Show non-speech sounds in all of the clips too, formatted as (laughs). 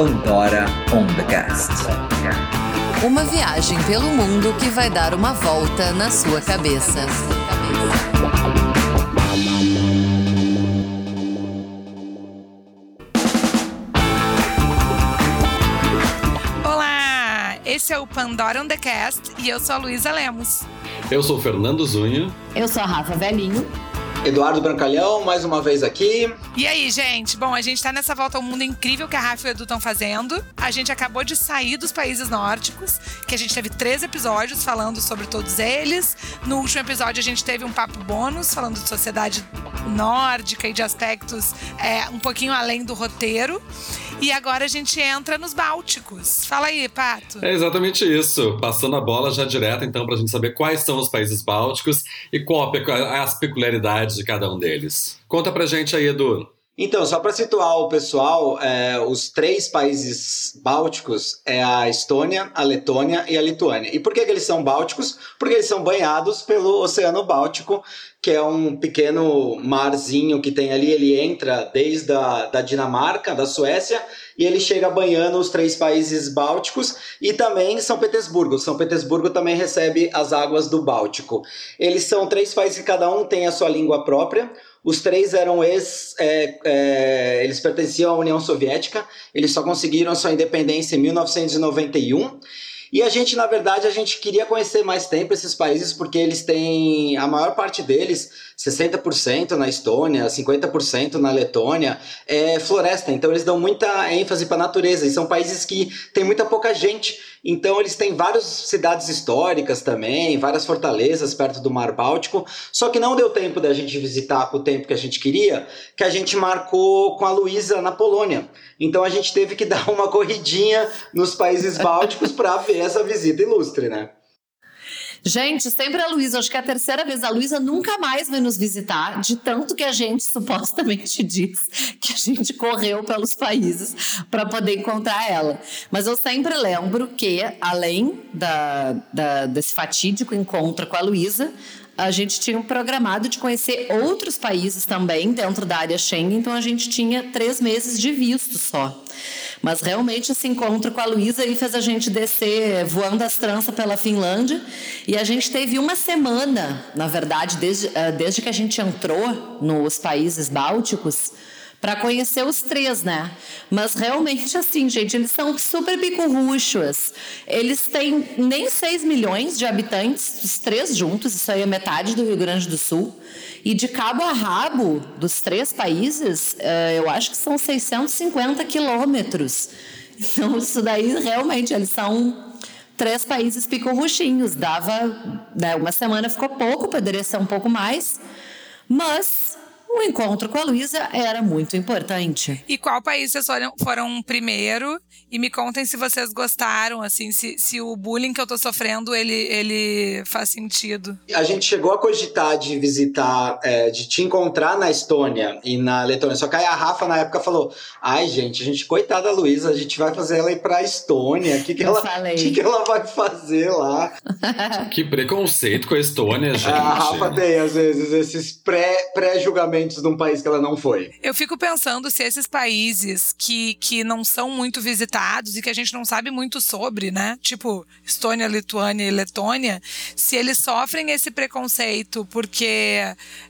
Pandora on the Cast. Uma viagem pelo mundo que vai dar uma volta na sua cabeça. Olá! Esse é o Pandora on the Cast e eu sou a Luísa Lemos. Eu sou o Fernando Zunha. Eu sou a Rafa Velhinho. Eduardo Brancalhão, mais uma vez aqui. E aí, gente? Bom, a gente tá nessa volta ao mundo incrível que a Rafa e o Edu estão fazendo. A gente acabou de sair dos países nórdicos, que a gente teve três episódios falando sobre todos eles. No último episódio, a gente teve um papo bônus falando de sociedade nórdica e de aspectos é, um pouquinho além do roteiro. E agora a gente entra nos Bálticos. Fala aí, Pato. É exatamente isso. Passando a bola já direto, então, para a gente saber quais são os países bálticos e qual as peculiaridades de cada um deles. Conta pra gente aí, Edu. Então, só para situar o pessoal, é, os três países bálticos é a Estônia, a Letônia e a Lituânia. E por que, que eles são bálticos? Porque eles são banhados pelo Oceano Báltico, que é um pequeno marzinho que tem ali. Ele entra desde a da Dinamarca, da Suécia, e ele chega banhando os três países bálticos e também São Petersburgo. São Petersburgo também recebe as águas do Báltico. Eles são três países que cada um tem a sua língua própria. Os três eram ex. É, é, eles pertenciam à União Soviética, eles só conseguiram sua independência em 1991. E a gente, na verdade, a gente queria conhecer mais tempo esses países porque eles têm, a maior parte deles, 60% na Estônia, 50% na Letônia, é floresta. Então eles dão muita ênfase para a natureza e são países que tem muita pouca gente. Então eles têm várias cidades históricas também, várias fortalezas perto do Mar Báltico. Só que não deu tempo da gente visitar com o tempo que a gente queria, que a gente marcou com a Luísa na Polônia. Então a gente teve que (laughs) dar uma corridinha nos países bálticos para ver essa visita ilustre, né? Gente, sempre a Luísa, acho que é a terceira vez. A Luísa nunca mais vem nos visitar, de tanto que a gente supostamente (laughs) diz que a gente correu pelos países para poder encontrar ela. Mas eu sempre lembro que, além da, da, desse fatídico encontro com a Luísa, a gente tinha programado de conhecer outros países também dentro da área Schengen, então a gente tinha três meses de visto só. Mas realmente esse encontro com a Luísa aí fez a gente descer voando as tranças pela Finlândia. E a gente teve uma semana, na verdade, desde, eh, desde que a gente entrou nos países bálticos, para conhecer os três, né? Mas realmente, assim, gente, eles são super bicurruchos. Eles têm nem 6 milhões de habitantes, os três juntos, isso aí é metade do Rio Grande do Sul. E de cabo a rabo dos três países, uh, eu acho que são 650 quilômetros. (laughs) Então, isso daí realmente, eles são três países picurruchinhos. Dava. Né, uma semana ficou pouco, poderia ser um pouco mais. Mas o encontro com a Luísa era muito importante. E qual país vocês foram, foram primeiro? E me contem se vocês gostaram, assim, se, se o bullying que eu tô sofrendo, ele, ele faz sentido. A gente chegou a cogitar de visitar, é, de te encontrar na Estônia e na Letônia. Só que aí a Rafa, na época, falou: ai, gente, a gente, coitada da Luísa, a gente vai fazer ela ir pra Estônia. O que, que, ela, que, que ela vai fazer lá? que preconceito com a Estônia, gente. A Rafa tem, às vezes, esses pré-julgamentos pré de um país que ela não foi. Eu fico pensando se esses países que, que não são muito visitados e que a gente não sabe muito sobre, né? Tipo Estônia, Lituânia e Letônia, se eles sofrem esse preconceito porque,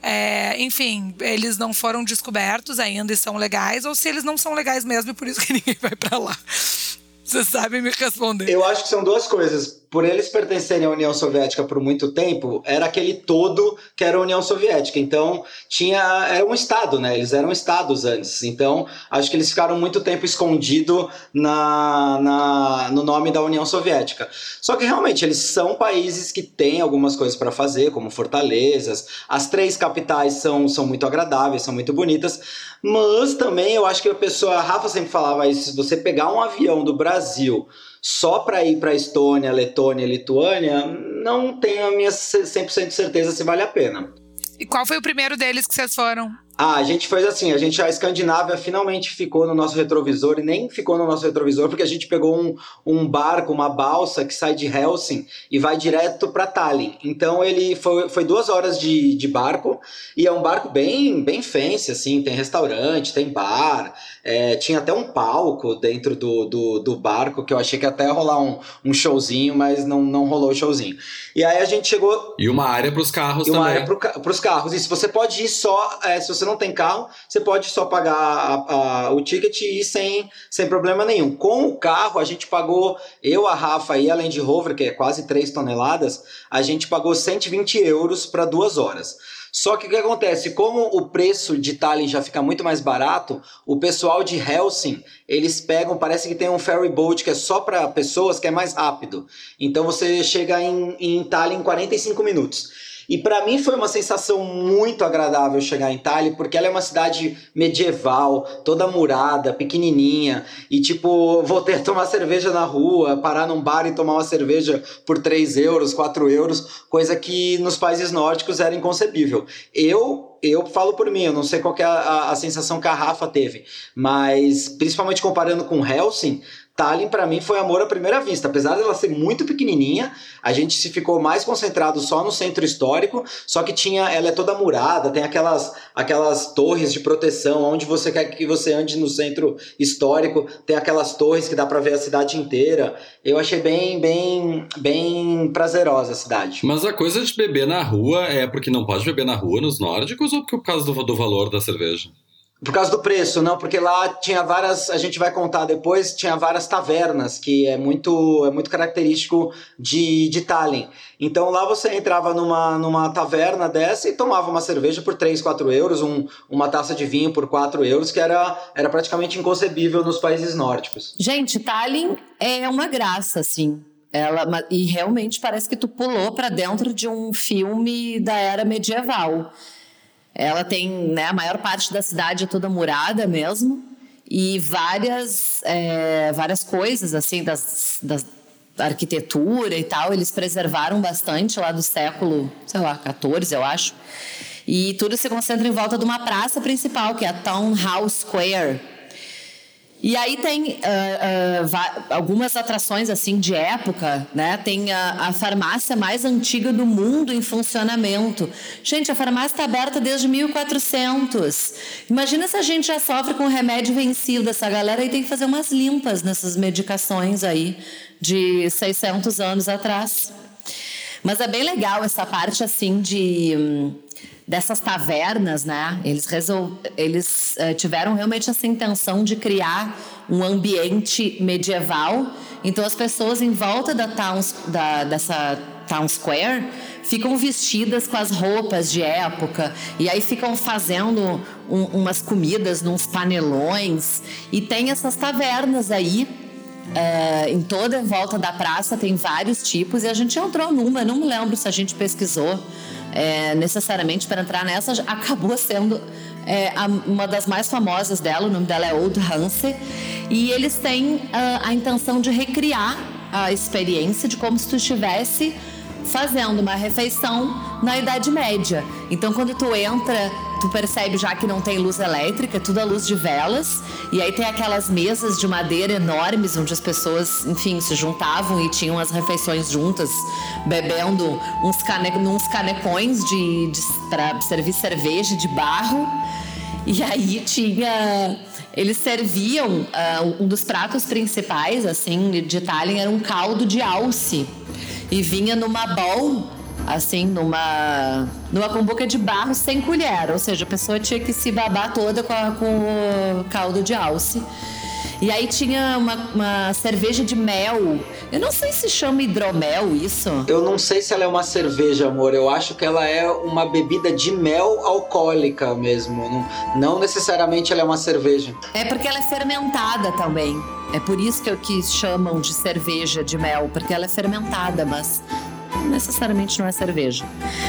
é, enfim, eles não foram descobertos ainda e são legais, ou se eles não são legais mesmo e por isso que (laughs) ninguém vai para lá. Vocês sabem me responder. Eu acho que são duas coisas por eles pertencerem à União Soviética por muito tempo, era aquele todo que era a União Soviética. Então, tinha era um estado, né? Eles eram estados antes. Então, acho que eles ficaram muito tempo escondido na, na no nome da União Soviética. Só que realmente eles são países que têm algumas coisas para fazer, como fortalezas. As três capitais são, são muito agradáveis, são muito bonitas. Mas também eu acho que a pessoa, a Rafa sempre falava isso, se você pegar um avião do Brasil só para ir para Estônia, Letônia Lituânia, não tenho a minha 100% de certeza se vale a pena. E qual foi o primeiro deles que vocês foram? Ah, a gente fez assim, a gente a Escandinávia finalmente ficou no nosso retrovisor e nem ficou no nosso retrovisor porque a gente pegou um, um barco, uma balsa que sai de Helsinki e vai direto para Tallinn. Então ele foi, foi duas horas de, de barco e é um barco bem bem fancy assim, tem restaurante, tem bar, é, tinha até um palco dentro do, do, do, barco que eu achei que até ia rolar um, um showzinho, mas não, não rolou o showzinho. E aí a gente chegou. E uma área para os carros e uma também. área para os carros. Isso, você pode ir só. É, se você não tem carro, você pode só pagar a, a, o ticket e ir sem, sem problema nenhum. Com o carro, a gente pagou, eu, a Rafa e a Land Rover, que é quase 3 toneladas, a gente pagou 120 euros para duas horas. Só que o que acontece? Como o preço de Tallinn já fica muito mais barato, o pessoal de Helsinki, eles pegam, parece que tem um ferry boat que é só para pessoas, que é mais rápido. Então você chega em, em Tallinn em 45 minutos. E para mim foi uma sensação muito agradável chegar em Tallinn, porque ela é uma cidade medieval, toda murada, pequenininha, e tipo, vou ter tomar cerveja na rua, parar num bar e tomar uma cerveja por 3 euros, 4 euros, coisa que nos países nórdicos era inconcebível. Eu eu falo por mim, eu não sei qual é a, a, sensação que a Rafa teve, mas principalmente comparando com Helsing, Tallinn para mim foi amor à primeira vista. Apesar dela ser muito pequenininha, a gente se ficou mais concentrado só no centro histórico, só que tinha, ela é toda murada, tem aquelas aquelas torres de proteção, onde você quer que você ande no centro histórico, tem aquelas torres que dá para ver a cidade inteira. Eu achei bem bem bem prazerosa a cidade. Mas a coisa de beber na rua é porque não pode beber na rua nos nórdicos ou por causa do, do valor da cerveja? Por causa do preço, não, porque lá tinha várias, a gente vai contar depois, tinha várias tavernas, que é muito, é muito característico de, de Tallinn. Então lá você entrava numa, numa taverna dessa e tomava uma cerveja por 3, 4 euros, um, uma taça de vinho por 4 euros, que era, era praticamente inconcebível nos países nórdicos. Gente, Tallinn é uma graça, assim. Ela, e realmente parece que tu pulou para dentro de um filme da era medieval. Ela tem, né, a maior parte da cidade é toda murada mesmo e várias, é, várias coisas assim das, das da arquitetura e tal, eles preservaram bastante lá do século, sei lá, 14, eu acho. E tudo se concentra em volta de uma praça principal, que é a Town Hall Square, e aí tem uh, uh, algumas atrações assim de época, né? Tem a, a, farmácia mais antiga do mundo em funcionamento. Gente, a farmácia está aberta desde 1400. Imagina se a gente já sofre com remédio vencido. Essa galera aí tem que fazer umas limpas nessas medicações aí de 600 anos atrás. Mas é bem legal essa parte assim de hum, dessas tavernas, né? Eles, resol... Eles uh, tiveram realmente essa intenção de criar um ambiente medieval. Então as pessoas em volta da town, da, dessa town square ficam vestidas com as roupas de época e aí ficam fazendo um, umas comidas nos panelões e tem essas tavernas aí é, em toda a volta da praça tem vários tipos e a gente entrou numa, não me lembro se a gente pesquisou é, necessariamente para entrar nessa, acabou sendo é, a, uma das mais famosas dela, o nome dela é Old Hanse, e eles têm ah, a intenção de recriar a experiência de como se tu estivesse fazendo uma refeição na Idade Média. Então, quando tu entra tu percebe já que não tem luz elétrica, é tudo a luz de velas. E aí tem aquelas mesas de madeira enormes onde as pessoas, enfim, se juntavam e tinham as refeições juntas, bebendo uns, cane uns canecões de, de para servir cerveja de barro. E aí tinha. Eles serviam. Uh, um dos pratos principais, assim, de Itália era um caldo de alce. E vinha numa bowl assim, numa, numa cumbuca de barro sem colher. Ou seja, a pessoa tinha que se babar toda com, a, com o caldo de alce. E aí tinha uma, uma, cerveja de mel. Eu não sei se chama hidromel isso. Eu não sei se ela é uma cerveja, amor. Eu acho que ela é uma bebida de mel alcoólica mesmo. Não, não necessariamente ela é uma cerveja. É porque ela é fermentada também. É por isso que, que chamam de cerveja de mel, porque ela é fermentada, mas necessariamente não é cerveja.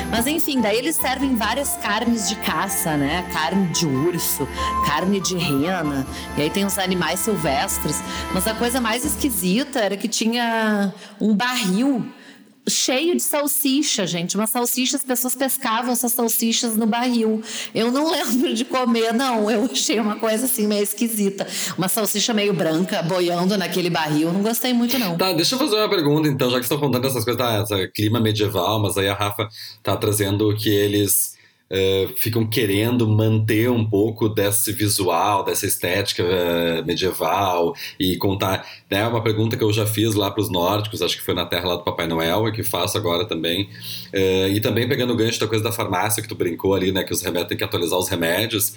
Mas enfim, daí eles servem várias carnes de caça, né? Carne de urso, carne de rena, e aí tem os animais silvestres. Mas a coisa mais esquisita era que tinha um barril cheio de salsicha, gente. Uma salsicha, as pessoas pescavam essas salsichas no barril. Eu não (laughs) lembro de comer, não. Eu achei uma coisa assim meio esquisita. Uma salsicha meio branca boiando naquele barril. Não gostei muito, não. Tá, deixa eu fazer uma pergunta, então, já que estão contando essas coisas, tá, essa clima medieval, mas aí a Rafa tá trazendo que eles uh, ficam querendo manter um pouco desse visual, dessa estética uh, medieval e contar. Né, uma pergunta que eu já fiz lá para os nórdicos, acho que foi na terra lá do Papai Noel, e que faço agora também. Uh, e também pegando o gancho da coisa da farmácia que tu brincou ali, né? Que os remédios têm que atualizar os remédios.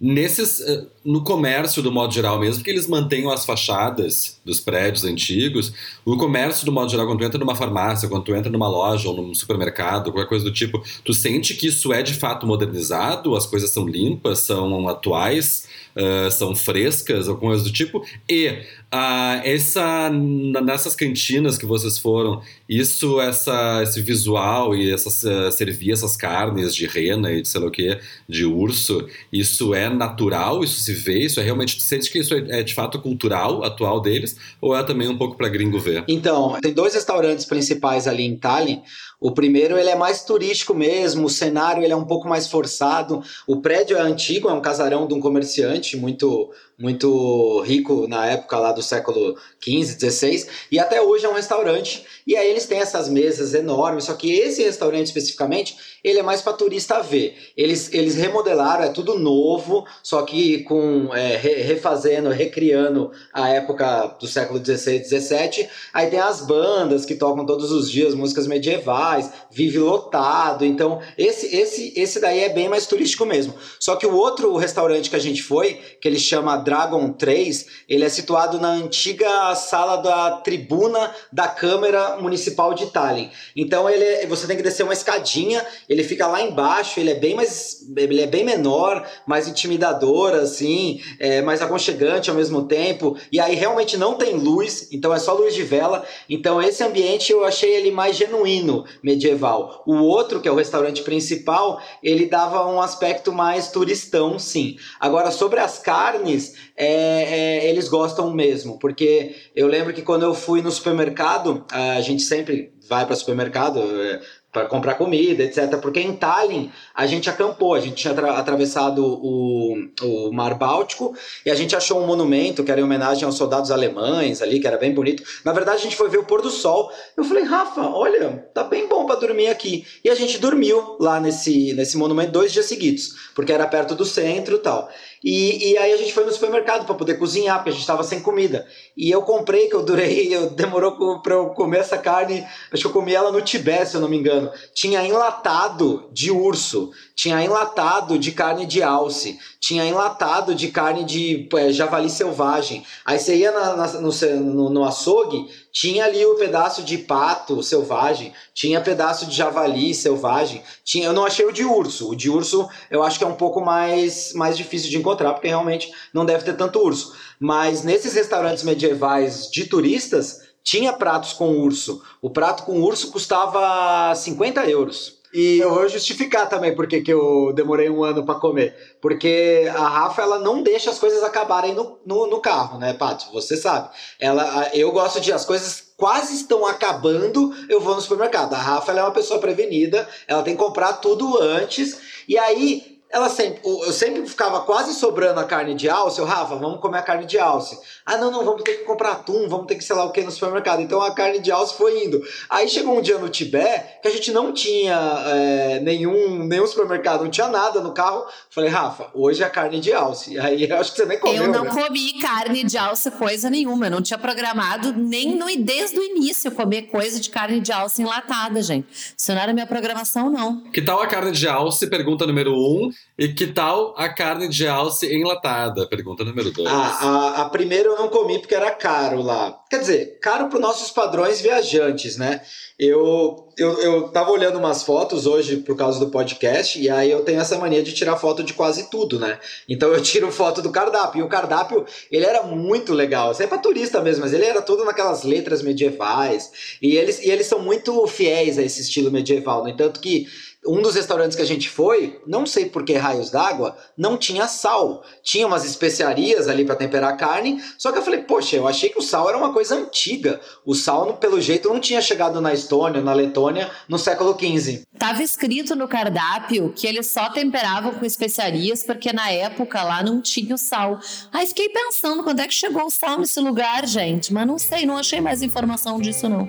Nesses, eh, no comércio, do modo geral mesmo, que eles mantenham as fachadas dos prédios antigos, o comércio, do modo geral, quando tu entra numa farmácia, quando tu entra numa loja ou num supermercado, qualquer coisa do tipo, tu sente que isso é de fato modernizado, as coisas são limpas, são atuais, uh, são frescas, alguma coisa do tipo, e uh, essa, nessas cantinas que vocês foram, isso, essa, esse visual e essas, uh, servir essas carnes de rena e de sei lá o que, de urso, isso é natural, isso se vê, isso é realmente, tu sente que isso é, é de fato cultural, atual deles, ou é também um pouco para gringo ver? Então, tem dois restaurantes principais ali em Tallinn, o primeiro ele é mais turístico mesmo, o cenário ele é um pouco mais forçado. O prédio é antigo, é um casarão de um comerciante muito muito rico na época lá do século XV, XVI, e até hoje é um restaurante. E aí eles têm essas mesas enormes, só que esse restaurante especificamente, ele é mais para turista ver. Eles, eles remodelaram, é tudo novo, só que com é, refazendo, recriando a época do século XVI, XVII. Aí tem as bandas que tocam todos os dias músicas medievais, vive lotado. Então esse, esse, esse daí é bem mais turístico mesmo. Só que o outro restaurante que a gente foi, que ele chama Dragon 3, ele é situado na antiga sala da tribuna da Câmara Municipal de Tallinn. Então ele é, você tem que descer uma escadinha, ele fica lá embaixo, ele é bem mais ele é bem menor, mais intimidador assim, é mais aconchegante ao mesmo tempo. E aí realmente não tem luz, então é só luz de vela. Então esse ambiente eu achei ele mais genuíno, medieval. O outro, que é o restaurante principal, ele dava um aspecto mais turistão, sim. Agora sobre as carnes, é, é, eles gostam mesmo, porque eu lembro que quando eu fui no supermercado, a gente sempre vai para supermercado é, para comprar comida, etc. Porque em Tallinn a gente acampou, a gente tinha atravessado o, o Mar Báltico e a gente achou um monumento que era em homenagem aos soldados alemães ali, que era bem bonito. Na verdade, a gente foi ver o pôr do sol. Eu falei, Rafa, olha, tá bem bom para dormir aqui. E a gente dormiu lá nesse, nesse monumento dois dias seguidos, porque era perto do centro e tal. E, e aí a gente foi no supermercado para poder cozinhar, porque a gente estava sem comida. E eu comprei, que eu durei, (laughs) eu demorou para eu comer essa carne, acho que eu comi ela no Tibete, se eu não me engano. Tinha enlatado de urso, tinha enlatado de carne de alce, tinha enlatado de carne de é, javali selvagem. Aí você ia na, na, no, no, no açougue, tinha ali o pedaço de pato selvagem, tinha pedaço de javali selvagem, tinha, eu não achei o de urso. O de urso eu acho que é um pouco mais, mais difícil de encontrar, porque realmente não deve ter tanto urso. Mas nesses restaurantes medievais de turistas, tinha pratos com urso. O prato com urso custava 50 euros. E eu vou justificar também porque que eu demorei um ano para comer. Porque a Rafa, ela não deixa as coisas acabarem no, no, no, carro, né, Paty? Você sabe. Ela, eu gosto de as coisas quase estão acabando, eu vou no supermercado. A Rafa, ela é uma pessoa prevenida, ela tem que comprar tudo antes. E aí, ela sempre, eu sempre ficava quase sobrando a carne de alce. Eu, Rafa, vamos comer a carne de alce. Ah, não, não, vamos ter que comprar atum, vamos ter que sei lá o que no supermercado. Então a carne de alce foi indo. Aí chegou um dia no Tibete que a gente não tinha é, nenhum, nenhum supermercado, não tinha nada no carro. Falei, Rafa, hoje é carne de alce. Aí (laughs) eu acho que você nem comeu. Eu não né? comi carne de alce coisa nenhuma. Eu não tinha programado nem no, desde o início comer coisa de carne de alce enlatada, gente. Isso não era minha programação, não. Que tal a carne de alce? Pergunta número um. E que tal a carne de alce enlatada? Pergunta número dois. Ah, a, a primeira eu não comi porque era caro lá. Quer dizer, caro para os nossos padrões viajantes, né? Eu, eu, eu tava olhando umas fotos hoje por causa do podcast, e aí eu tenho essa mania de tirar foto de quase tudo, né? Então eu tiro foto do cardápio, e o cardápio, ele era muito legal. Isso é pra turista mesmo, mas ele era todo naquelas letras medievais, e eles, e eles são muito fiéis a esse estilo medieval. No entanto que Um dos restaurantes que a gente foi, não sei por que raios d'água, não tinha sal. Tinha umas especiarias ali para temperar a carne, só que eu falei, poxa, eu achei que o sal era uma coisa antiga. O sal, pelo jeito, não tinha chegado na Estônia, na Letônia, no século XV. Tava escrito no cardápio que eles só temperavam com especiarias porque na época lá não tinha o sal. Aí fiquei pensando quando é que chegou o sal nesse lugar, gente, mas não sei, não achei mais informação disso não.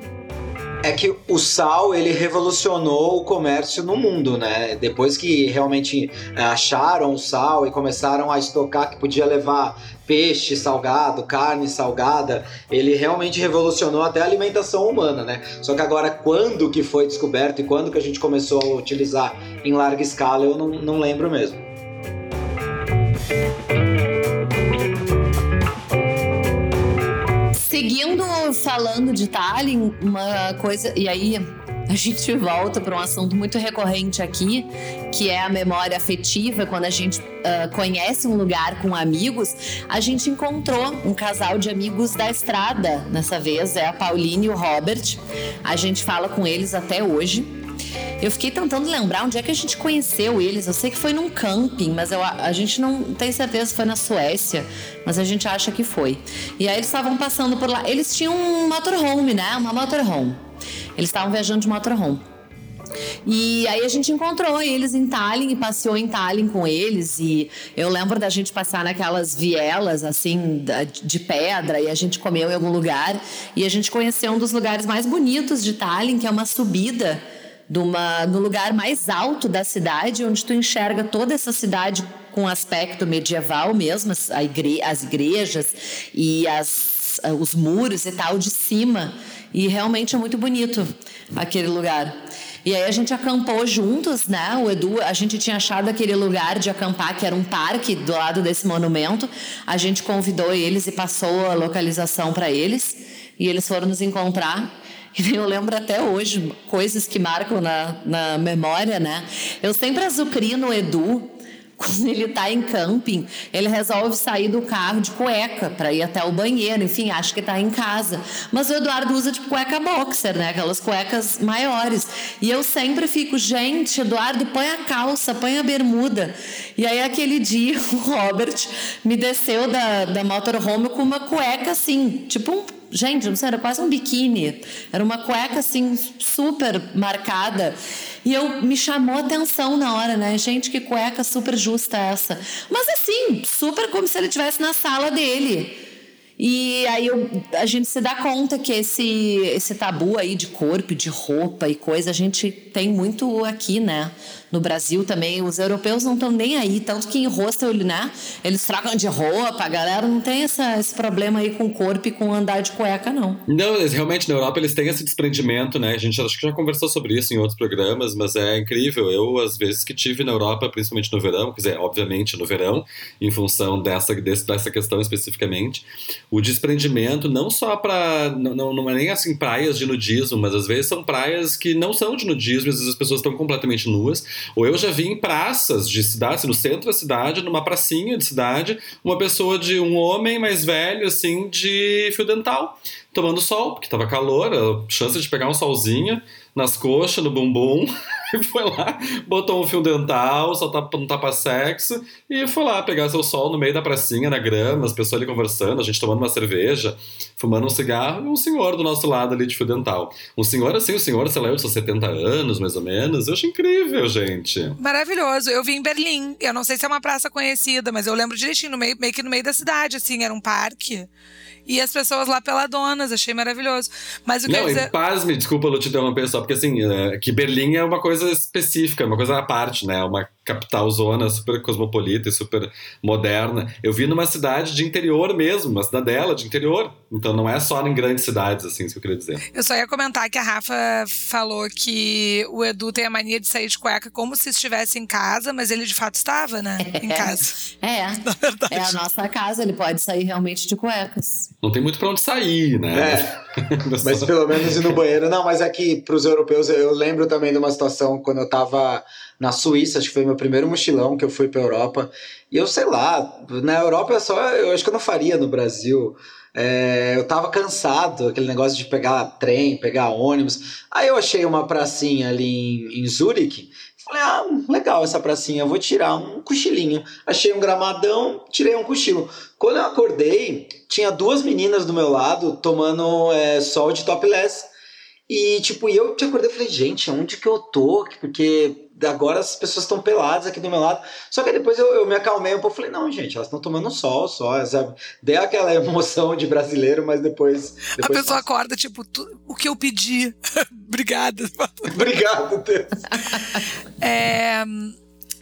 É que o sal ele revolucionou o comércio no mundo, né? Depois que realmente é, acharam o sal e começaram a estocar que podia levar peixe salgado, carne salgada, ele realmente revolucionou até a alimentação humana, né? Só que agora quando que foi descoberto e quando que a gente começou a utilizar em larga escala, eu não, não lembro mesmo. Falando de Tallinn, uma coisa. E aí a gente volta para um assunto muito recorrente aqui, que é a memória afetiva. Quando a gente uh, conhece um lugar com amigos, a gente encontrou um casal de amigos da estrada. Dessa vez é a Pauline e o Robert. A gente fala com eles até hoje. Eu fiquei tentando lembrar onde é que a gente conheceu eles. Eu sei que foi num camping, mas eu, a gente não tem certeza se foi na Suécia, mas a gente acha que foi. E aí eles estavam passando por lá. Eles tinham um motorhome, né? Uma motorhome. Eles estavam viajando de motorhome. E aí a gente encontrou eles em Tallinn e passeou em Tallinn com eles. E eu lembro da gente passar naquelas vielas, assim, de pedra, e a gente comeu em algum lugar. E a gente conheceu um dos lugares mais bonitos de Tallinn, que é uma subida numa, no lugar mais alto da cidade, onde tu enxerga toda essa cidade com aspecto medieval mesmo, as, igre as igrejas e as, os muros e tal de cima. E realmente é muito bonito aquele lugar. E aí a gente acampou juntos, né? O Edu, a gente tinha achado aquele lugar de acampar que era um parque do lado desse monumento. A gente convidou eles e passou a localização para eles. E eles foram nos encontrar. E (laughs) eu lembro até hoje coisas que marcam na, na memória, né? Eu sempre azucrino o Edu (laughs) quando ele está em camping, ele resolve sair do carro de cueca para ir até o banheiro, enfim, acha que está em casa. Mas o Eduardo usa tipo cueca boxer, né? Aquelas cuecas maiores. E eu sempre fico, gente, Eduardo, põe a calça, põe a bermuda. E aí aquele dia (laughs) o Robert me desceu da, da motorhome com uma cueca assim, tipo um gente, não sei, era quase um biquíni. Era uma cueca assim super marcada. E eu me chamou a atenção na hora, né? Gente, que cueca super justa essa. Mas assim, super como se ele estivesse na sala dele. E aí eu, a gente se dá conta que esse, esse tabu aí de corpo, de roupa e coisa, a gente tem muito aqui, né? No Brasil também, os europeus não estão nem aí, tanto que em hostel, né, eles trocam de roupa, a galera não tem essa, esse problema aí com o corpo e com andar de cueca, não. Não, realmente na Europa eles têm esse desprendimento, né, a gente acho que já conversou sobre isso em outros programas, mas é incrível, eu às vezes que tive na Europa, principalmente no verão, quer dizer, obviamente no verão, em função dessa, dessa questão especificamente, o desprendimento não só para, não, não, não é nem assim praias de nudismo, mas às vezes são praias que não são de nudismo, às vezes as pessoas estão completamente nuas, ou eu já vi em praças de cidade, no centro da cidade, numa pracinha de cidade, uma pessoa de um homem mais velho, assim, de fio dental, tomando sol, porque tava calor, a chance de pegar um solzinho nas coxas, no bumbum. (laughs) Foi lá, botou um fio dental, só tapa, um tapa-sexo, e foi lá pegar seu sol no meio da pracinha, na grama, as pessoas ali conversando, a gente tomando uma cerveja, fumando um cigarro, e um senhor do nosso lado ali de fio dental. Um senhor assim, um senhor, sei lá, de seus 70 anos, mais ou menos. Eu acho incrível, gente. Maravilhoso. Eu vi em Berlim. Eu não sei se é uma praça conhecida, mas eu lembro direitinho, no meio, meio que no meio da cidade, assim, era um parque e as pessoas lá peladonas, achei maravilhoso. Mas o que Não, eu dizer... e pasme, desculpa eu te interromper só, porque assim, é, que Berlim é uma coisa específica, uma coisa à parte, né? Uma capital zona super cosmopolita e super moderna. Eu vi numa cidade de interior mesmo, uma cidadela de interior. Então não é só em grandes cidades, assim, isso que eu queria dizer. Eu só ia comentar que a Rafa falou que o Edu tem a mania de sair de cueca como se estivesse em casa, mas ele de fato estava, né? Em (laughs) casa. É, (laughs) é a nossa casa, ele pode sair realmente de cuecas. Não tem muito pra onde sair, né? É. (laughs) mas pelo menos ir no banheiro. Não, mas aqui, é pros europeus, eu lembro também de uma situação quando eu tava na Suíça, acho que foi meu primeiro mochilão que eu fui pra Europa. E eu sei lá, na Europa é só, eu acho que eu não faria no Brasil. É, eu tava cansado, aquele negócio de pegar trem, pegar ônibus. Aí eu achei uma pracinha ali em, em Zurique. Falei, ah, legal essa pracinha, eu vou tirar um cochilinho. Achei um gramadão, tirei um cochilo. Quando eu acordei, tinha duas meninas do meu lado tomando é, sol de topless. E, tipo, eu te acordei e falei, gente, onde que eu tô? Porque agora as pessoas estão peladas aqui do meu lado. Só que depois eu, eu me acalmei um pouco falei, não, gente, elas estão tomando sol só. Sabe? Dei aquela (laughs) emoção de brasileiro, mas depois. depois a pessoa passa. acorda, tipo, o que eu pedi. (laughs) Obrigada. (laughs) Obrigado, Deus. é,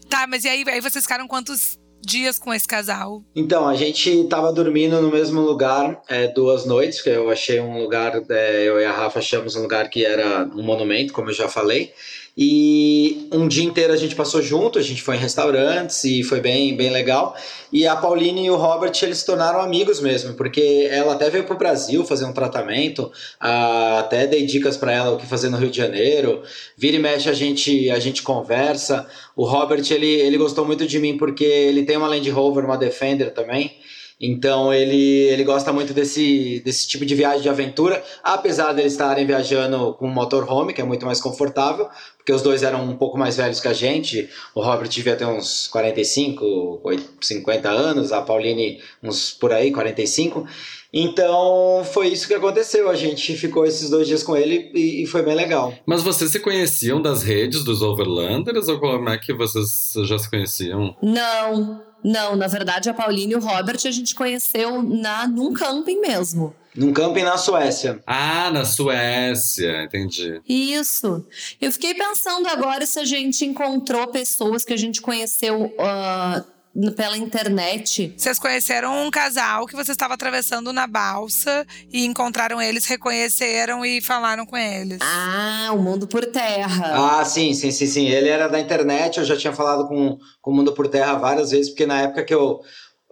tá, mas e aí, aí vocês ficaram quantos dias com esse casal? Então, a gente tava dormindo no mesmo lugar é, duas noites, que eu achei um lugar, é, eu e a Rafa achamos um lugar que era um monumento, como eu já falei. E um dia inteiro a gente passou junto, a gente foi em restaurantes e foi bem, bem legal. E a Pauline e o Robert, eles se tornaram amigos mesmo, porque ela até veio pro Brasil fazer um tratamento, até dei dicas para ela o que fazer no Rio de Janeiro. Vira e mexe a gente, a gente conversa. O Robert, ele, ele gostou muito de mim porque ele tem uma Land Rover, uma Defender também. Então ele, ele gosta muito desse, desse tipo de viagem de aventura, apesar de eles estarem viajando com um motorhome, que é muito mais confortável, porque os dois eram um pouco mais velhos que a gente. O Robert devia ter uns 45, 50 anos, a Pauline uns por aí, 45. Então foi isso que aconteceu. A gente ficou esses dois dias com ele e, e, foi bem legal. Mas vocês se conheciam das redes dos Overlanders ou como é que vocês já se conheciam? Não, não, na verdade, a Pauline e o Robert a gente conheceu na, num camping mesmo. Num camping na Suécia. Ah, na Suécia, entendi. Isso. Eu fiquei pensando agora se a gente encontrou pessoas que a gente conheceu. Uh, pela internet. Vocês conheceram um casal que você estava atravessando na balsa e encontraram eles, reconheceram e falaram com eles. Ah, o Mundo por Terra. Ah, sim, sim, sim, sim. Ele era da internet, eu já tinha falado com, com o Mundo por Terra várias vezes, porque na época que eu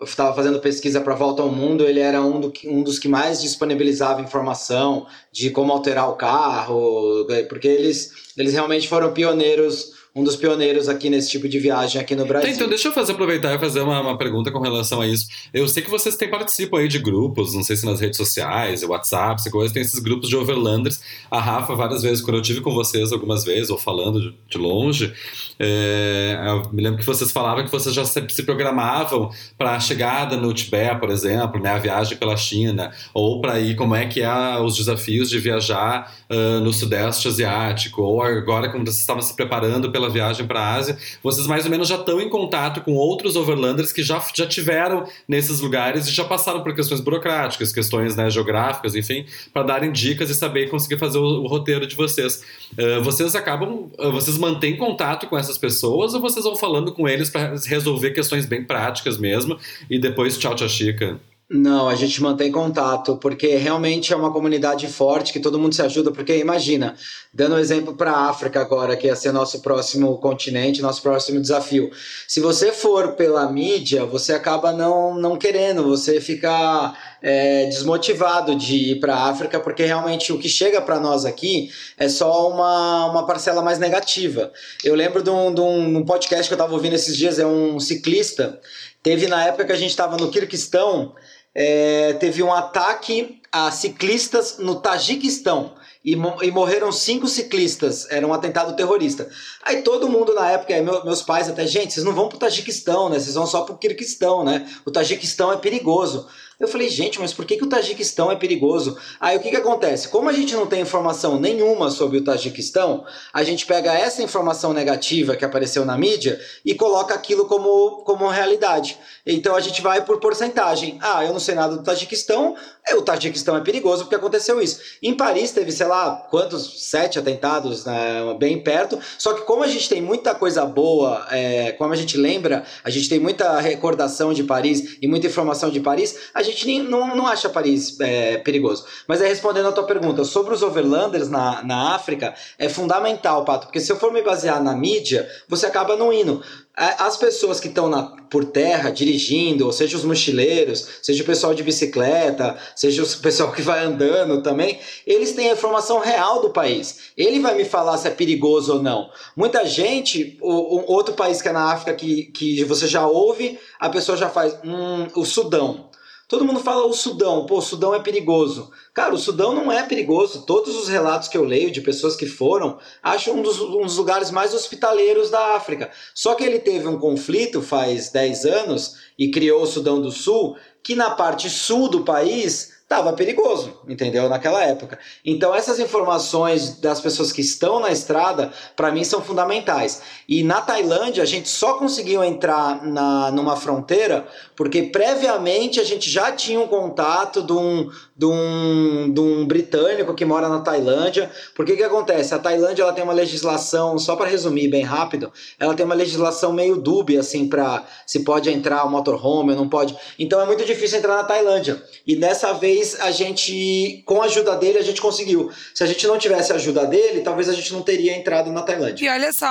estava fazendo pesquisa para Volta ao Mundo, ele era um, do, um dos que mais disponibilizava informação de como alterar o carro, porque eles, eles realmente foram pioneiros um dos pioneiros aqui nesse tipo de viagem aqui no Brasil. Então, deixa eu fazer, aproveitar e fazer uma, uma pergunta com relação a isso. Eu sei que vocês têm participam aí de grupos, não sei se nas redes sociais, WhatsApp, essa coisa, tem esses grupos de overlanders. A Rafa, várias vezes, quando eu tive com vocês algumas vezes, ou falando de, de longe, é, eu me lembro que vocês falavam que vocês já se, se programavam para a chegada no Tibete, por exemplo, né, a viagem pela China, ou para ir como é que é os desafios de viajar uh, no Sudeste Asiático, ou agora como vocês estavam se preparando pela viagem para a Ásia, vocês mais ou menos já estão em contato com outros overlanders que já, já tiveram nesses lugares e já passaram por questões burocráticas, questões né, geográficas, enfim, para darem dicas e saber conseguir fazer o, o roteiro de vocês. Uh, vocês acabam, uh, vocês mantêm contato com essas pessoas ou vocês vão falando com eles para resolver questões bem práticas mesmo e depois tchau, tchau, chica? Não, a gente mantém contato, porque realmente é uma comunidade forte, que todo mundo se ajuda, porque imagina, dando um exemplo para a África agora, que ia ser nosso próximo continente, nosso próximo desafio. Se você for pela mídia, você acaba não, não querendo, você fica é, desmotivado de ir para a África, porque realmente o que chega para nós aqui é só uma, uma parcela mais negativa. Eu lembro de um, de um podcast que eu estava ouvindo esses dias, é um ciclista, teve na época que a gente estava no Kirguistão, é, teve um ataque a ciclistas no Tajiquistão e, morreram cinco ciclistas. Era um atentado terrorista. Aí todo mundo na época, meu, meus pais até, gente, vocês não vão pro Tajiquistão, né? Vocês vão só pro Kirguistão, né? O Tajiquistão é perigoso. Eu falei, gente, mas por que, que o Tajiquistão é perigoso? Aí o que, que acontece? Como a gente não tem informação nenhuma sobre o Tajiquistão, a gente pega essa informação negativa que apareceu na mídia e coloca aquilo como, como realidade. Então a gente vai por porcentagem. Ah, eu não sei nada do Tajiquistão, é, o Tajiquistão é perigoso porque aconteceu isso. Em Paris teve, sei lá, quantos? Sete atentados, né, bem perto. Só que como a gente tem muita coisa boa, é, como a gente lembra, a gente tem muita recordação de Paris e muita informação de Paris, a gente nem, não, não acha Paris é, perigoso. Mas aí respondendo a tua pergunta, sobre os overlanders na, na África, é fundamental, Pato, porque se eu for me basear na mídia, você acaba não indo. As pessoas que estão por terra dirigindo, ou seja os mochileiros, seja o pessoal de bicicleta, seja o pessoal que vai andando também, eles têm a informação real do país. Ele vai me falar se é perigoso ou não. Muita gente, o, o outro país que é na África que, que você já ouve, a pessoa já faz, hum, o Sudão. Todo mundo fala o Sudão, pô, o Sudão é perigoso. Cara, o Sudão não é perigoso. Todos os relatos que eu leio de pessoas que foram, acho um dos, um dos lugares mais hospitaleiros da África. Só que ele teve um conflito faz 10 anos e criou o Sudão do Sul, que na parte sul do país estava perigoso, entendeu? Naquela época. Então essas informações das pessoas que estão na estrada, para mim são fundamentais. E na Tailândia a gente só conseguiu entrar na, numa fronteira porque previamente a gente já tinha um contato de um, de um, de um britânico que mora na Tailândia. Porque que acontece? A Tailândia ela tem uma legislação, só para resumir bem rápido, ela tem uma legislação meio dúbia assim para se pode entrar o motorhome ou não pode. Então é muito difícil entrar na Tailândia. E dessa vez a gente, com a ajuda dele, a gente conseguiu. Se a gente não tivesse a ajuda dele, talvez a gente não teria entrado na Tailândia. E olha só,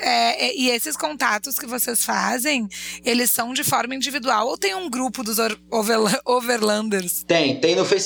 é, é, e esses contatos que vocês fazem, eles são de forma individual ou tem um grupo dos overlanders? Tem, tem no Facebook,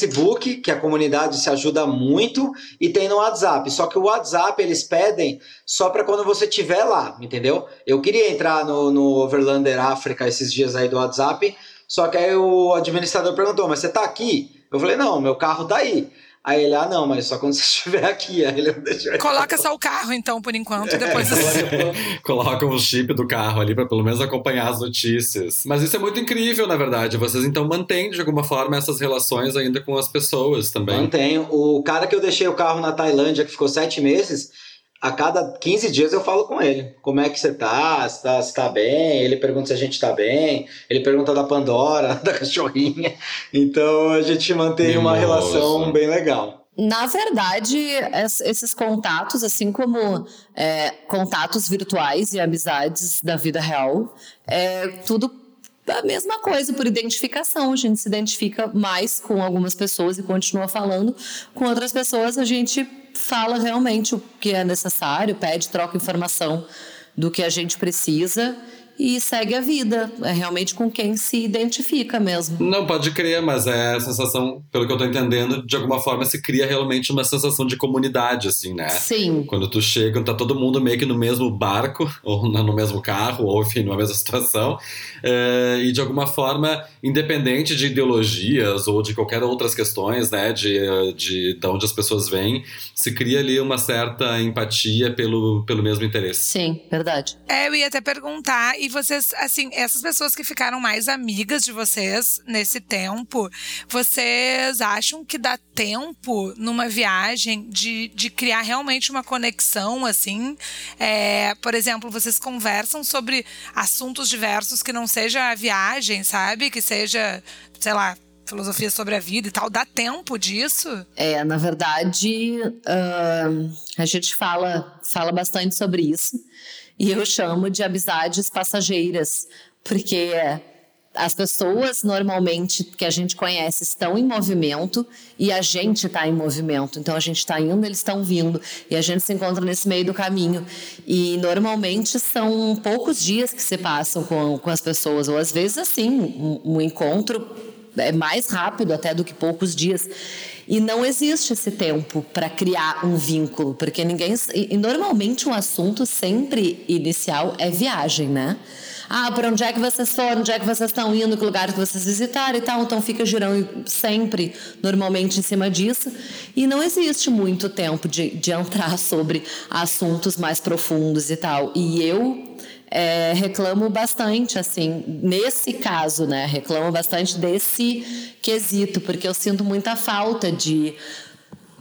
que a comunidade se ajuda muito, e tem no WhatsApp. Só que o WhatsApp eles pedem só para quando você estiver lá, entendeu? Eu queria entrar no, no Overlander África esses dias aí do WhatsApp, só que aí o administrador perguntou: Mas você tá aqui? Eu falei: Não, meu carro tá aí. Aí ele, ah, não, mas só quando você (laughs) estiver aqui. Aí ele (laughs) deixa Coloca só o carro, então, por enquanto, depois é, (laughs) Coloca o chip do carro ali para pelo menos acompanhar as notícias. Mas isso é muito incrível, na verdade. Vocês então mantêm, de alguma forma, essas relações ainda com as pessoas também. Mantenho. O cara que eu deixei o carro na Tailândia, que ficou sete meses, a cada 15 dias eu falo com ele. Como é que você tá? Se tá, se tá bem? Ele pergunta se a gente tá bem. Ele pergunta da Pandora, (laughs) da cachorrinha. Então a gente mantém uma relação bem legal. Na verdade, esses contatos, assim como é, contatos virtuais e amizades da vida real, é tudo a mesma coisa, por identificação. A gente se identifica mais com algumas pessoas e continua falando. Com outras pessoas, a gente fala realmente o que é necessário, pede, troca informação do que a gente precisa e segue a vida. É realmente com quem se identifica mesmo. Não, pode crer, mas é a sensação, pelo que eu tô entendendo, de alguma forma se cria realmente uma sensação de comunidade, assim, né? Sim. Quando tu chega, tá todo mundo meio que no mesmo barco, (laughs) ou no mesmo carro, ou enfim, numa mesma situação. É, e de alguma forma, independente de ideologias ou de qualquer outras questões, né, de, de, de onde as pessoas vêm, se cria ali uma certa empatia pelo, pelo mesmo interesse. Sim, verdade. É, eu ia até perguntar, e vocês, assim, essas pessoas que ficaram mais amigas de vocês nesse tempo, vocês acham que dá tempo numa viagem de, de criar realmente uma conexão, assim? É, por exemplo, vocês conversam sobre assuntos diversos que não seja a viagem, sabe? Que seja, sei lá, filosofia sobre a vida e tal. Dá tempo disso? É, na verdade, uh, a gente fala, fala bastante sobre isso. E eu chamo de amizades passageiras, porque as pessoas normalmente que a gente conhece estão em movimento e a gente está em movimento. Então a gente está indo, eles estão vindo e a gente se encontra nesse meio do caminho. E normalmente são poucos dias que se passam com, com as pessoas, ou às vezes assim, um, um encontro é mais rápido até do que poucos dias. E não existe esse tempo para criar um vínculo, porque ninguém. E normalmente um assunto sempre inicial é viagem, né? Ah, para onde é que vocês foram? Onde é que vocês estão indo? Que lugar que vocês visitaram e tal? Então fica girando sempre, normalmente, em cima disso. E não existe muito tempo de, de entrar (laughs) sobre assuntos mais profundos e tal. E eu é, reclamo bastante, assim, nesse caso, né? Reclamo bastante desse quesito, porque eu sinto muita falta de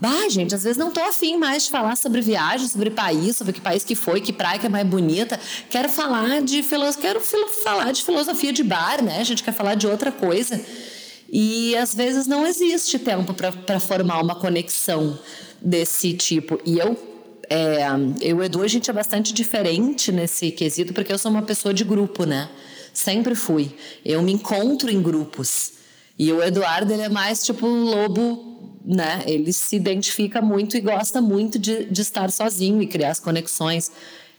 Bah, gente, às vezes não tô afim mais de falar sobre viagem, sobre país, sobre que país que foi, que praia que é mais bonita. Quero falar de filosofia, quero filo falar de filosofia de bar, né? A gente quer falar de outra coisa. E às vezes não existe tempo para formar uma conexão desse tipo. E eu, é, eu e o Edu, a gente é bastante diferente nesse quesito, porque eu sou uma pessoa de grupo, né? Sempre fui. Eu me encontro em grupos. E o Eduardo, ele é mais tipo lobo né? Ele se identifica muito e gosta muito de, de estar sozinho e criar as conexões,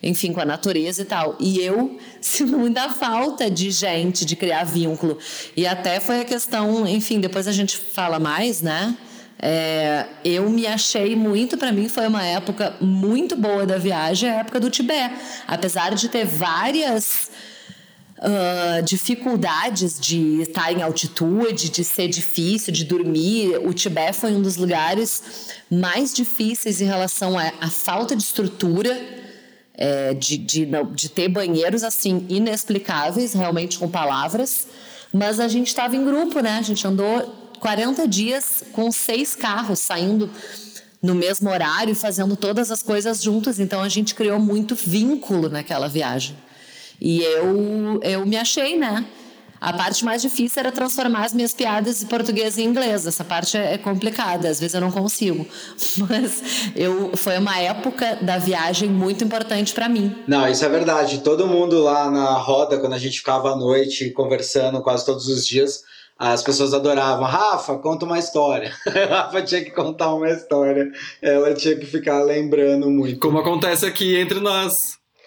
enfim, com a natureza e tal. E eu (laughs) sinto muita falta de gente, de criar vínculo. E até foi a questão, enfim, depois a gente fala mais, né? É, eu me achei muito, para mim foi uma época muito boa da viagem, a época do Tibete. Apesar de ter várias uh, dificuldades de estar em altitude, de ser difícil, de dormir. O Tibete foi um dos lugares mais difíceis em relação à, falta de estrutura. É, de, de, de ter banheiros assim inexplicáveis, realmente com palavras, mas a gente estava em grupo, né? A gente andou 40 dias com seis carros saindo no mesmo horário, fazendo todas as coisas juntas. Então a gente criou muito vínculo naquela viagem. E eu, eu me achei, né? A parte mais difícil era transformar as minhas piadas de português em inglês. Essa parte é complicada, às vezes eu não consigo. (laughs) Mas eu, foi uma época da viagem muito importante para mim. Não, isso é verdade. Todo mundo lá na roda, quando a gente ficava à noite conversando quase todos os dias, as pessoas adoravam. Rafa, conta uma história. (laughs) Rafa tinha que contar uma história. Ela tinha que ficar lembrando muito. Como acontece aqui entre nós.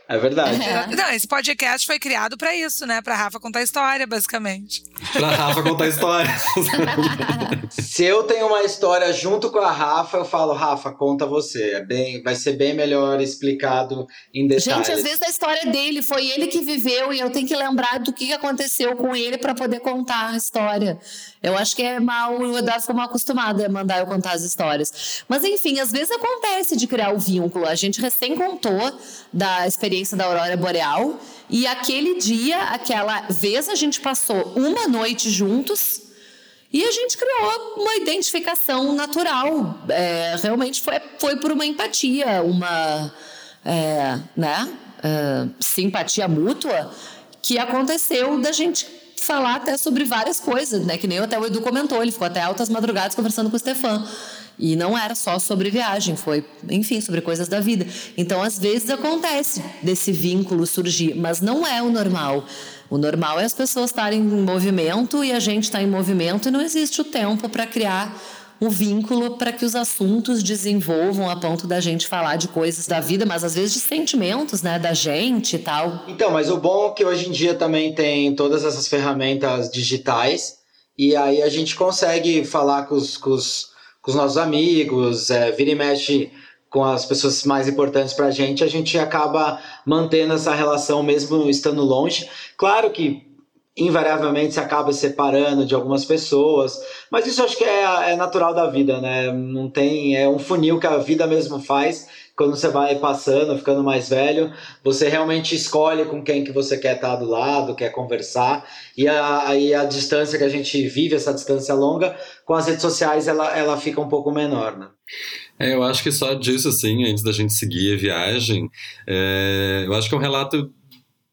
É verdade. É. Não, esse podcast foi criado para isso, né? Pra Rafa contar história, basicamente. Pra Rafa contar história. (laughs) Se eu tenho uma história junto com a Rafa, eu falo, Rafa, conta você. É bem, vai ser bem melhor explicado em detalhes. Gente, às vezes a história dele foi ele que viveu e eu tenho que lembrar do que aconteceu com ele para poder contar a história. Eu acho que é mal, o Eduardo ficou mal acostumado a mandar eu contar as histórias. Mas enfim, às vezes acontece de criar o vínculo. A gente recém contou da experiência da Aurora Boreal e aquele dia, aquela vez, a gente passou uma noite juntos. E a gente criou uma identificação natural. É, realmente foi, foi por uma empatia, uma é, né, é, simpatia mútua que aconteceu da gente falar até sobre várias coisas, né? Que nem até o Edu comentou, ele ficou até altas madrugadas conversando com o Stefan. E não era só sobre viagem, foi, enfim, sobre coisas da vida. Então, às vezes acontece desse vínculo surgir, mas não é o normal. O normal é as pessoas estarem em movimento e a gente está em movimento e não existe o tempo para criar um vínculo para que os assuntos desenvolvam a ponto da gente falar de coisas da vida, mas às vezes de sentimentos, né, da gente e tal. Então, mas o bom é que hoje em dia também tem todas essas ferramentas digitais e aí a gente consegue falar com os, com os, com os nossos amigos, é, vira e mexe com as pessoas mais importantes para a gente, a gente acaba mantendo essa relação mesmo estando longe. Claro que invariavelmente se acaba se separando de algumas pessoas, mas isso acho que é, é, natural da vida, né? Não tem é um funil que a vida mesmo faz. Quando você vai passando, ficando mais velho, você realmente escolhe com quem que você quer estar do lado, quer conversar, e aí a, a, distância que a gente vive, essa distância longa, com as redes sociais ela, ela fica um pouco menor, né? É, eu acho que só disso, assim, antes da gente seguir a viagem, é, eu acho que é um relato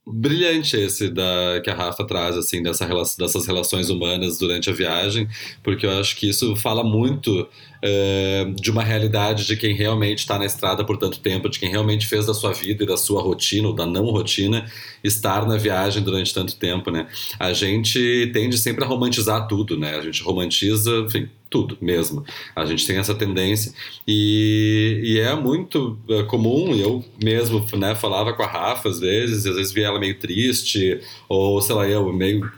brilhante esse da que a Rafa traz assim dessa dessas relações humanas durante a viagem porque eu acho que isso fala muito uh, de uma realidade de quem realmente está na estrada por tanto tempo de quem realmente fez da sua vida e da sua rotina ou da não rotina estar na viagem durante tanto tempo né? A gente tende sempre a romantizar tudo né? A gente romantiza enfim tudo mesmo. A gente tem essa tendência e, e é muito é, comum, eu mesmo né, falava com a Rafa às vezes, às vezes via ela meio triste, ou sei lá, eu meio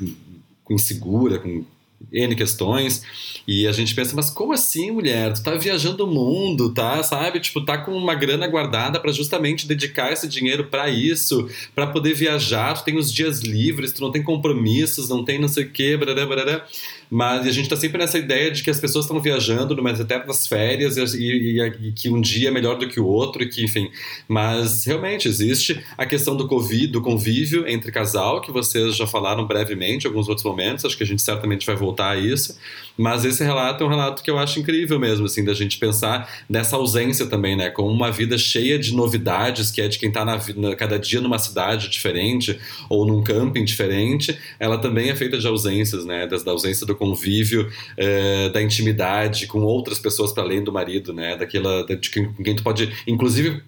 insegura, com N questões. E a gente pensa, mas como assim, mulher? Tu tá viajando o mundo, tá? Sabe? Tipo, tá com uma grana guardada para justamente dedicar esse dinheiro para isso, para poder viajar. Tu tem os dias livres, tu não tem compromissos, não tem não sei o quê, barará, barará. Mas a gente está sempre nessa ideia de que as pessoas estão viajando numas eternas férias e, e, e, que um dia é melhor do que o outro, e que, enfim. Mas realmente existe a questão do Covid, do convívio entre casal, que vocês já falaram brevemente em alguns outros momentos, acho que a gente certamente vai voltar a isso. Mas esse relato é um relato que eu acho incrível mesmo, assim, da gente pensar nessa ausência também, né? Com uma vida cheia de novidades, que é de quem está na, na, cada dia numa cidade diferente ou num camping diferente, ela também é feita de ausências, né? Da, da ausência do convívio, é, da intimidade com outras pessoas para além do marido, né? Daquela, de quem tu pode, inclusive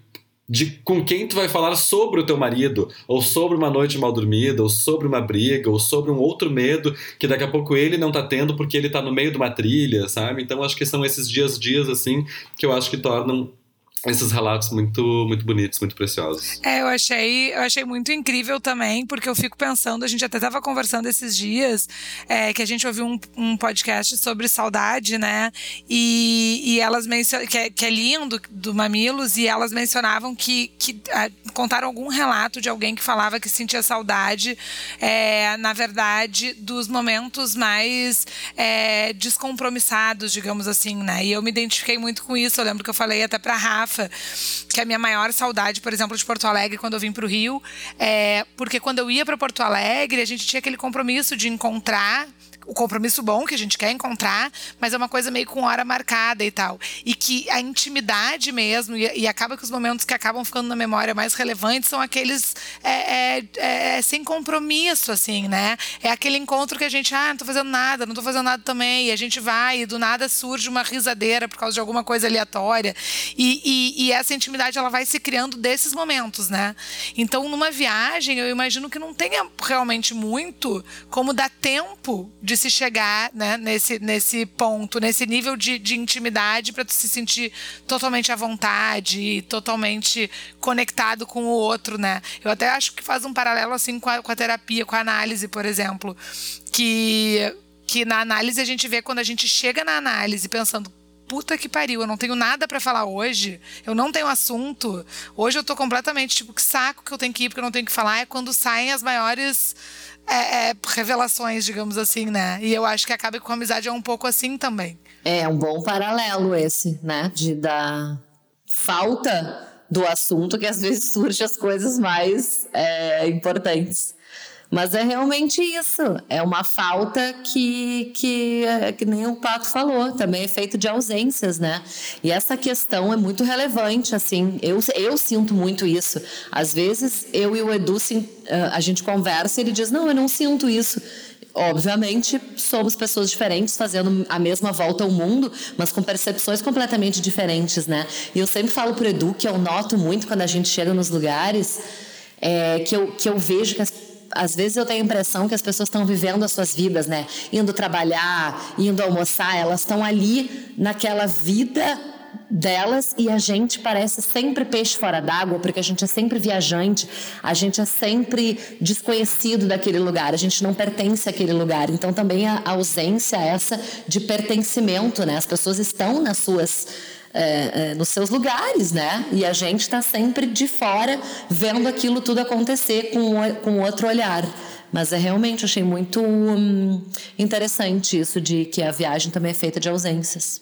de com quem tu vai falar sobre o teu marido, ou sobre uma noite mal dormida, ou sobre uma briga, ou sobre um outro medo que daqui a pouco ele não tá tendo porque ele tá no meio de uma trilha, sabe? Então acho que são esses dias dias assim que eu acho que tornam esses relatos muito, muito bonitos, muito preciosos. É, eu achei, eu achei muito incrível também, porque eu fico pensando, a gente até estava conversando esses dias, é, que a gente ouviu um, um, podcast sobre saudade, né? E, e elas mencionam, que, é, que é lindo, do Mamilos, e elas mencionavam que, que é, contaram algum relato de alguém que falava que sentia saudade, é, na verdade, dos momentos mais é, descompromissados, digamos assim, né? E eu me identifiquei muito com isso. Eu lembro que eu falei até pra Rafa Rafa, que a minha maior saudade, por exemplo, de Porto Alegre, quando eu vim para o Rio, é porque quando eu ia para Porto Alegre, a gente tinha aquele compromisso de encontrar o compromisso bom que a gente quer encontrar, mas é uma coisa meio com hora marcada e tal. E que a intimidade mesmo, e, e acaba que os momentos que acabam ficando na memória mais relevantes são aqueles é, é, é, sem compromisso, assim, né? É aquele encontro que a gente, ah, não tô fazendo nada, não tô fazendo nada também, e a gente vai, e do nada surge uma risadeira por causa de alguma coisa aleatória. E, e, e essa intimidade, ela vai se criando desses momentos, né? Então, numa viagem, eu imagino que não tenha realmente muito como dar tempo de se chegar né, nesse, nesse ponto, nesse nível de, de intimidade para se sentir totalmente à vontade, totalmente conectado com o outro, né? Eu até acho que faz um paralelo assim com a, com a terapia, com a análise, por exemplo, que que na análise a gente vê quando a gente chega na análise pensando puta que pariu, eu não tenho nada para falar hoje, eu não tenho assunto. Hoje eu tô completamente, tipo, que saco que eu tenho que ir porque eu não tenho que falar. É quando saem as maiores é, é, revelações, digamos assim, né? E eu acho que acaba com a amizade é um pouco assim também. É um bom paralelo esse, né? De da falta do assunto que às vezes surge as coisas mais é, importantes. Mas é realmente isso. É uma falta que, que, é, que nem o Pato falou, também é feito de ausências, né? E essa questão é muito relevante, assim. Eu, eu sinto muito isso. Às vezes, eu e o Edu, a gente conversa e ele diz: Não, eu não sinto isso. Obviamente, somos pessoas diferentes fazendo a mesma volta ao mundo, mas com percepções completamente diferentes, né? E eu sempre falo pro Edu que eu noto muito quando a gente chega nos lugares é, que, eu, que eu vejo que as às vezes eu tenho a impressão que as pessoas estão vivendo as suas vidas, né? Indo trabalhar, indo almoçar, elas estão ali naquela vida delas e a gente parece sempre peixe fora d'água, porque a gente é sempre viajante, a gente é sempre desconhecido daquele lugar, a gente não pertence àquele lugar. Então também a ausência essa de pertencimento, né? As pessoas estão nas suas é, é, nos seus lugares, né? E a gente está sempre de fora vendo aquilo tudo acontecer com, com outro olhar. Mas é realmente achei muito hum, interessante isso de que a viagem também é feita de ausências.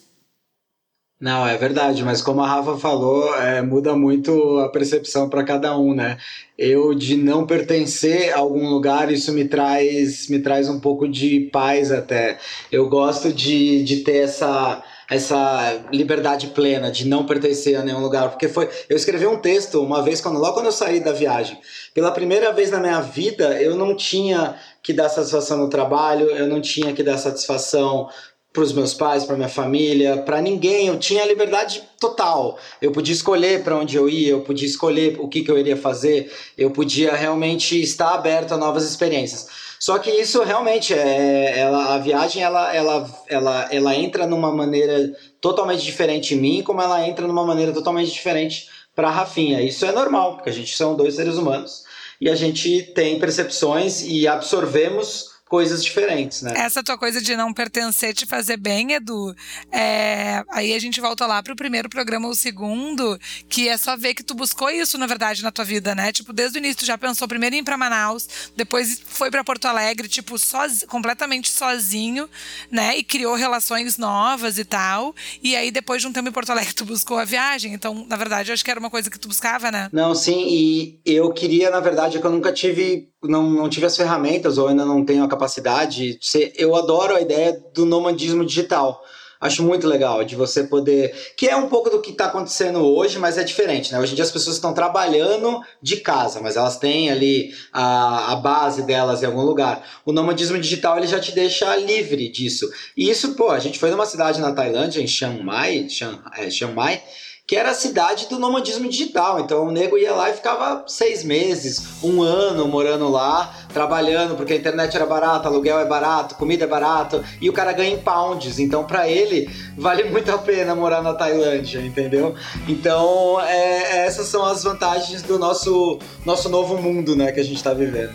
Não, é verdade, mas como a Rafa falou, é, muda muito a percepção para cada um, né? Eu de não pertencer a algum lugar, isso me traz me traz um pouco de paz até. Eu gosto de, de ter essa essa liberdade plena de não pertencer a nenhum lugar, porque foi, eu escrevi um texto uma vez quando logo quando eu saí da viagem. Pela primeira vez na minha vida, eu não tinha que dar satisfação no trabalho, eu não tinha que dar satisfação para os meus pais, para minha família, para ninguém. Eu tinha liberdade total. Eu podia escolher para onde eu ia, eu podia escolher o que, que eu iria fazer, eu podia realmente estar aberto a novas experiências. Só que isso realmente é, ela, a viagem ela, ela, ela, ela entra numa maneira totalmente diferente em mim, como ela entra numa maneira totalmente diferente para Rafinha. Isso é normal, porque a gente são dois seres humanos e a gente tem percepções e absorvemos coisas diferentes, né? Essa tua coisa de não pertencer te fazer bem, Edu, é... aí a gente volta lá pro primeiro programa, o segundo, que é só ver que tu buscou isso, na verdade, na tua vida, né? Tipo, desde o início tu já pensou primeiro em ir pra Manaus, depois foi para Porto Alegre, tipo, soz... completamente sozinho, né? E criou relações novas e tal. E aí, depois de um tempo em Porto Alegre, (laughs) tu buscou a viagem. Então, na verdade, eu acho que era uma coisa que tu buscava, né? Não, sim, e eu queria, na verdade, é que eu nunca tive não, não tive as ferramentas ou ainda não tenho a capacidade. Eu adoro a ideia do nomadismo digital. Acho muito legal de você poder. Que é um pouco do que está acontecendo hoje, mas é diferente, né? Hoje em dia as pessoas estão trabalhando de casa, mas elas têm ali a, a base delas em algum lugar. O nomadismo digital ele já te deixa livre disso. E isso, pô, a gente foi numa cidade na Tailândia, em Chiang Mai, Chiang, é, Chiang Mai que era a cidade do nomadismo digital. Então o nego ia lá e ficava seis meses, um ano morando lá, trabalhando, porque a internet era barata, aluguel é barato, comida é barato, e o cara ganha em pounds. Então para ele (laughs) vale muito a pena morar na Tailândia, entendeu? Então é, essas são as vantagens do nosso, nosso novo mundo né, que a gente está vivendo.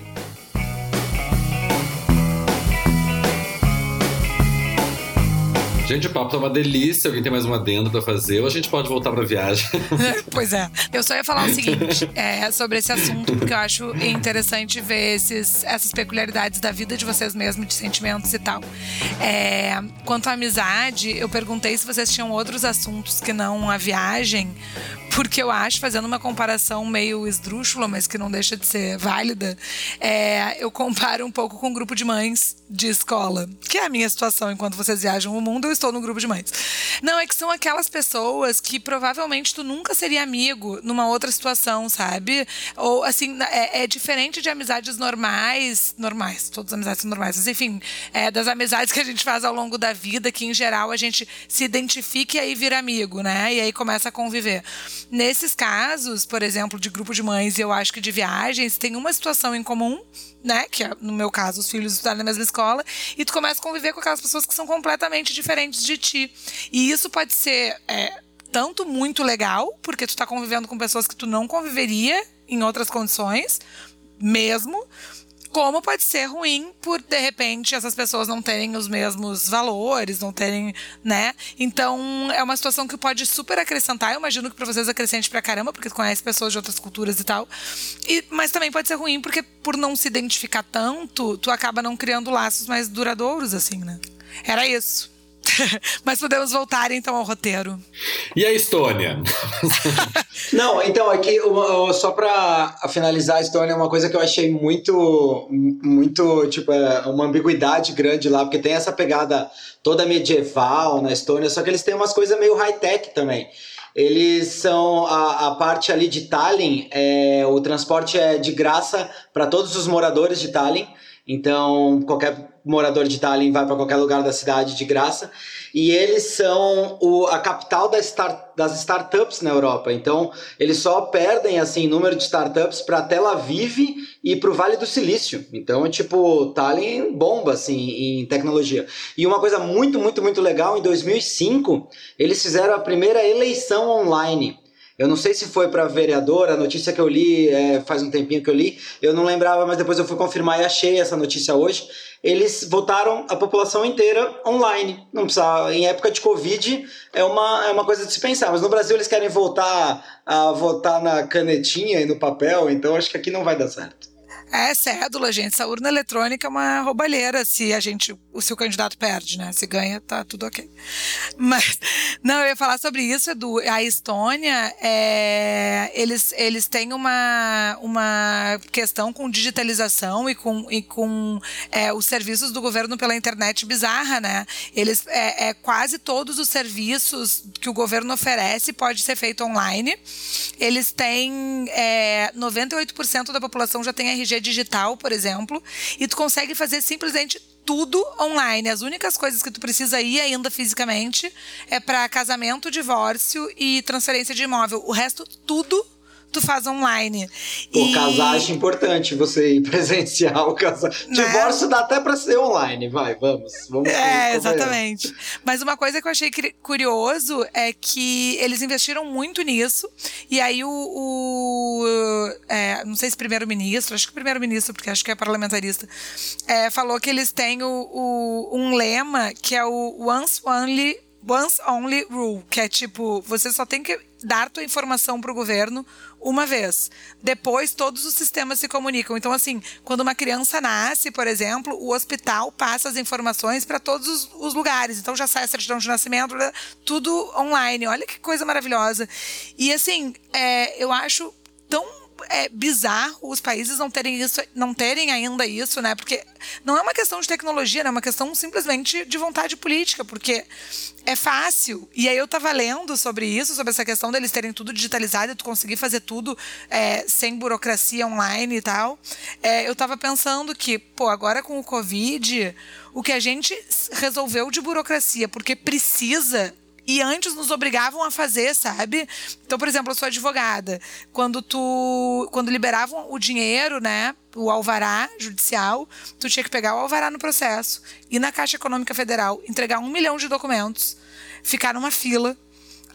Gente, o papo tá uma delícia. Alguém tem mais uma adendo pra fazer? Ou a gente pode voltar pra viagem? (laughs) pois é. Eu só ia falar o seguinte é, sobre esse assunto, porque eu acho interessante ver esses, essas peculiaridades da vida de vocês mesmos, de sentimentos e tal. É, quanto à amizade, eu perguntei se vocês tinham outros assuntos que não a viagem, porque eu acho, fazendo uma comparação meio esdrúxula, mas que não deixa de ser válida, é, eu comparo um pouco com um grupo de mães de escola, que é a minha situação enquanto vocês viajam o mundo, eu estou no grupo de mães. Não, é que são aquelas pessoas que provavelmente tu nunca seria amigo numa outra situação, sabe? Ou assim, é, é diferente de amizades normais, normais, todas as amizades são normais, mas enfim, é, das amizades que a gente faz ao longo da vida, que em geral a gente se identifica e aí vira amigo, né? E aí começa a conviver. Nesses casos, por exemplo, de grupo de mães eu acho que de viagens, tem uma situação em comum, né? Que é, no meu caso, os filhos estudam na mesma escola, e tu começa a conviver com aquelas pessoas que são completamente diferentes de ti. E isso pode ser é, tanto muito legal, porque tu tá convivendo com pessoas que tu não conviveria em outras condições, mesmo, como pode ser ruim por, de repente, essas pessoas não terem os mesmos valores, não terem, né? Então, é uma situação que pode super acrescentar. Eu imagino que para vocês acrescente pra caramba, porque conhece pessoas de outras culturas e tal. E, mas também pode ser ruim, porque por não se identificar tanto, tu acaba não criando laços mais duradouros, assim, né? Era isso. (laughs) Mas podemos voltar então ao roteiro. E a Estônia? (laughs) Não, então aqui só para finalizar a Estônia, uma coisa que eu achei muito, muito tipo é, uma ambiguidade grande lá, porque tem essa pegada toda medieval na Estônia, só que eles têm umas coisas meio high tech também. Eles são a, a parte ali de Tallinn, é, o transporte é de graça para todos os moradores de Tallinn. Então, qualquer morador de Tallinn vai para qualquer lugar da cidade de graça. E eles são o, a capital das, start, das startups na Europa. Então, eles só perdem assim número de startups para Tel Aviv e para o Vale do Silício. Então, é tipo, Tallinn bomba assim em tecnologia. E uma coisa muito, muito, muito legal, em 2005, eles fizeram a primeira eleição online. Eu não sei se foi para vereador, a notícia que eu li é, faz um tempinho que eu li, eu não lembrava, mas depois eu fui confirmar e achei essa notícia hoje. Eles votaram a população inteira online. Não precisa, em época de Covid é uma, é uma coisa de se pensar, mas no Brasil eles querem voltar a votar na canetinha e no papel, então acho que aqui não vai dar certo. É cédula, gente. Essa urna eletrônica é uma roubalheira se a gente, o candidato perde, né? Se ganha, tá tudo ok. Mas, não, eu ia falar sobre isso, Edu. A Estônia, é, eles, eles têm uma, uma questão com digitalização e com, e com é, os serviços do governo pela internet bizarra, né? Eles, é, é, quase todos os serviços que o governo oferece pode ser feito online. Eles têm, é, 98% da população já tem RG digital, por exemplo, e tu consegue fazer simplesmente tudo online. As únicas coisas que tu precisa ir ainda fisicamente é para casamento, divórcio e transferência de imóvel. O resto, tudo tu faz online. O e... casar acho importante você ir (laughs) presencial. Casa... Né? Divórcio dá até para ser online, vai, vamos. vamos é, exatamente. Mas uma coisa que eu achei curioso é que eles investiram muito nisso. E aí o. o é, não sei se primeiro-ministro, acho que primeiro-ministro, porque acho que é parlamentarista, é, falou que eles têm o, o, um lema que é o Once Only. Once Only Rule, que é tipo, você só tem que dar tua informação para o governo uma vez. Depois, todos os sistemas se comunicam. Então, assim, quando uma criança nasce, por exemplo, o hospital passa as informações para todos os, os, lugares. Então, já sai a certidão de nascimento, tudo online. Olha que coisa maravilhosa. E, assim, é, eu acho tão é bizarro os países não terem isso, não terem ainda isso, né? Porque não é uma questão de tecnologia, né? é uma questão simplesmente de vontade política, porque é fácil. E aí eu tava lendo sobre isso, sobre essa questão deles terem tudo digitalizado e tu conseguir fazer tudo é, sem burocracia online e tal. É, eu tava pensando que, pô, agora com o Covid, o que a gente resolveu de burocracia, porque precisa e antes nos obrigavam a fazer, sabe? Então, por exemplo, eu sou advogada. Quando tu. Quando liberavam o dinheiro, né? O alvará judicial, tu tinha que pegar o alvará no processo, ir na Caixa Econômica Federal, entregar um milhão de documentos, ficar numa fila.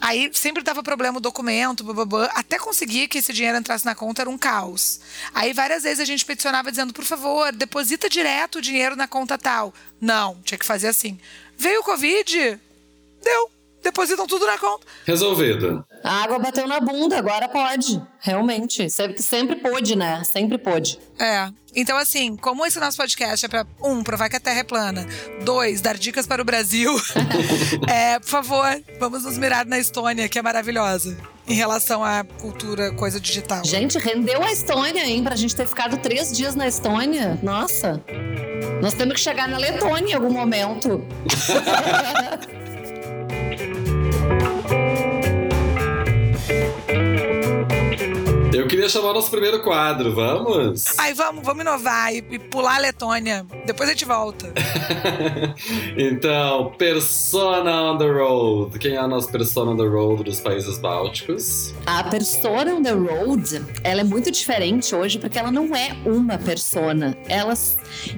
Aí sempre dava problema o documento, blá, até conseguir que esse dinheiro entrasse na conta era um caos. Aí várias vezes a gente peticionava dizendo, por favor, deposita direto o dinheiro na conta tal. Não, tinha que fazer assim. Veio o Covid? Deu depositam tudo na conta. Resolvido. A água bateu na bunda, agora pode. Realmente. Sempre, sempre pôde, né? Sempre pôde. É. Então, assim, como esse nosso podcast é pra, um, provar que a Terra é plana, dois, dar dicas para o Brasil, (laughs) é, por favor, vamos nos mirar na Estônia, que é maravilhosa. Em relação à cultura, coisa digital. Gente, rendeu a Estônia, hein? Pra gente ter ficado três dias na Estônia. Nossa. Nós temos que chegar na Letônia em algum momento. (laughs) Eu queria chamar o nosso primeiro quadro, vamos? Ai, vamos, vamos inovar e, e pular a Letônia. Depois a gente volta. (laughs) então, Persona on the Road. Quem é a nossa Persona on the Road dos países bálticos? A Persona on the Road, ela é muito diferente hoje porque ela não é uma persona. Elas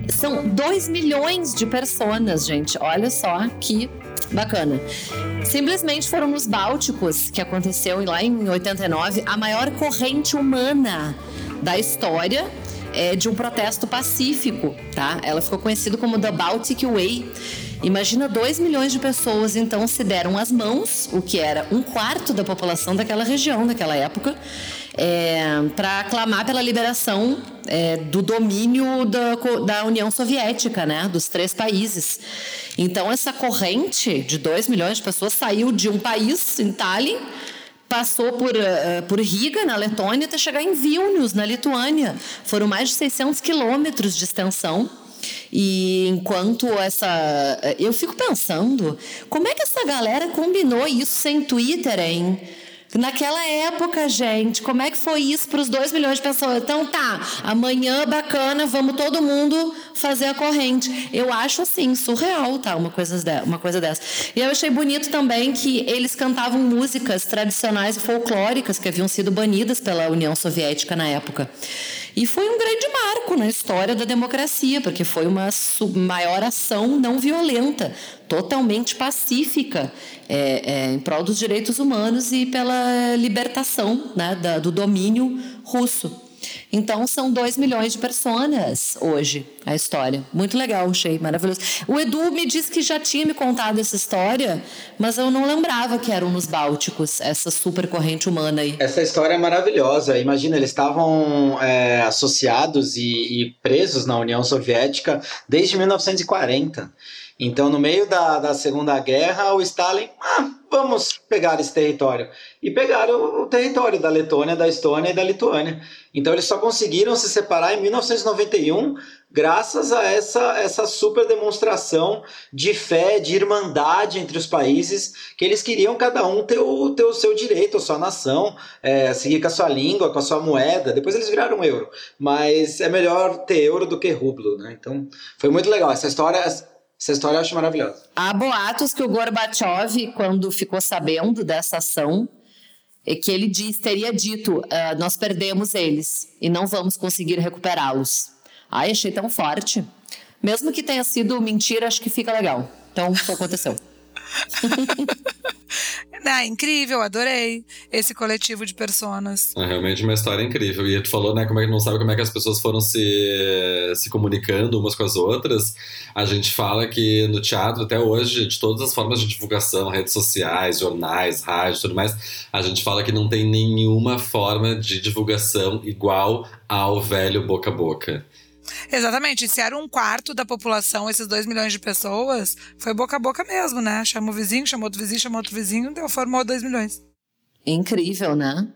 são 2 milhões de personas, gente. Olha só que Bacana. Simplesmente foram nos Bálticos, que aconteceu lá em 89, a maior corrente humana da história é, de um protesto pacífico, tá? Ela ficou conhecida como The Baltic Way. Imagina 2 milhões de pessoas então se deram as mãos, o que era um quarto da população daquela região naquela época, é, para clamar pela liberação é, do domínio da, da União Soviética, né, dos três países. Então, essa corrente de 2 milhões de pessoas saiu de um país, em Tallinn, passou por, uh, por Riga, na Letônia, até chegar em Vilnius, na Lituânia. Foram mais de 600 quilômetros de extensão. E enquanto essa. Eu fico pensando, como é que essa galera combinou isso sem Twitter, hein? Naquela época, gente, como é que foi isso para os 2 milhões de pessoas? Então tá, amanhã bacana, vamos todo mundo fazer a corrente. Eu acho assim, surreal, tá? Uma coisa, uma coisa dessa. E eu achei bonito também que eles cantavam músicas tradicionais e folclóricas que haviam sido banidas pela União Soviética na época. E foi um grande marco na história da democracia, porque foi uma maior ação não violenta, totalmente pacífica, é, é, em prol dos direitos humanos e pela libertação né, da, do domínio russo. Então são 2 milhões de pessoas hoje a história. Muito legal, achei maravilhoso. O Edu me disse que já tinha me contado essa história, mas eu não lembrava que eram nos Bálticos, essa super corrente humana aí. Essa história é maravilhosa. Imagina, eles estavam é, associados e, e presos na União Soviética desde 1940. Então, no meio da, da Segunda Guerra, o Stalin, ah, vamos pegar esse território. E pegaram o território da Letônia, da Estônia e da Lituânia. Então, eles só conseguiram se separar em 1991, graças a essa, essa super demonstração de fé, de irmandade entre os países, que eles queriam cada um ter o, ter o seu direito, a sua nação, é, seguir com a sua língua, com a sua moeda. Depois eles viraram euro. Mas é melhor ter euro do que rublo, né? Então, foi muito legal. Essa história essa história eu acho maravilhosa. Há boatos que o Gorbachev, quando ficou sabendo dessa ação, é que ele diz, teria dito: uh, nós perdemos eles e não vamos conseguir recuperá-los. Ai, achei tão forte. Mesmo que tenha sido mentira, acho que fica legal. Então, isso aconteceu. (laughs) (laughs) Ah, incrível, adorei esse coletivo de personas. É realmente uma história incrível. E tu falou, né, como é que não sabe como é que as pessoas foram se, se comunicando umas com as outras. A gente fala que no teatro, até hoje, de todas as formas de divulgação, redes sociais, jornais, rádio tudo mais, a gente fala que não tem nenhuma forma de divulgação igual ao velho boca a boca. Exatamente. Se era um quarto da população, esses dois milhões de pessoas, foi boca a boca mesmo, né? Chamou o vizinho, chamou outro vizinho, chamou outro vizinho, deu, formou dois milhões. Incrível, né?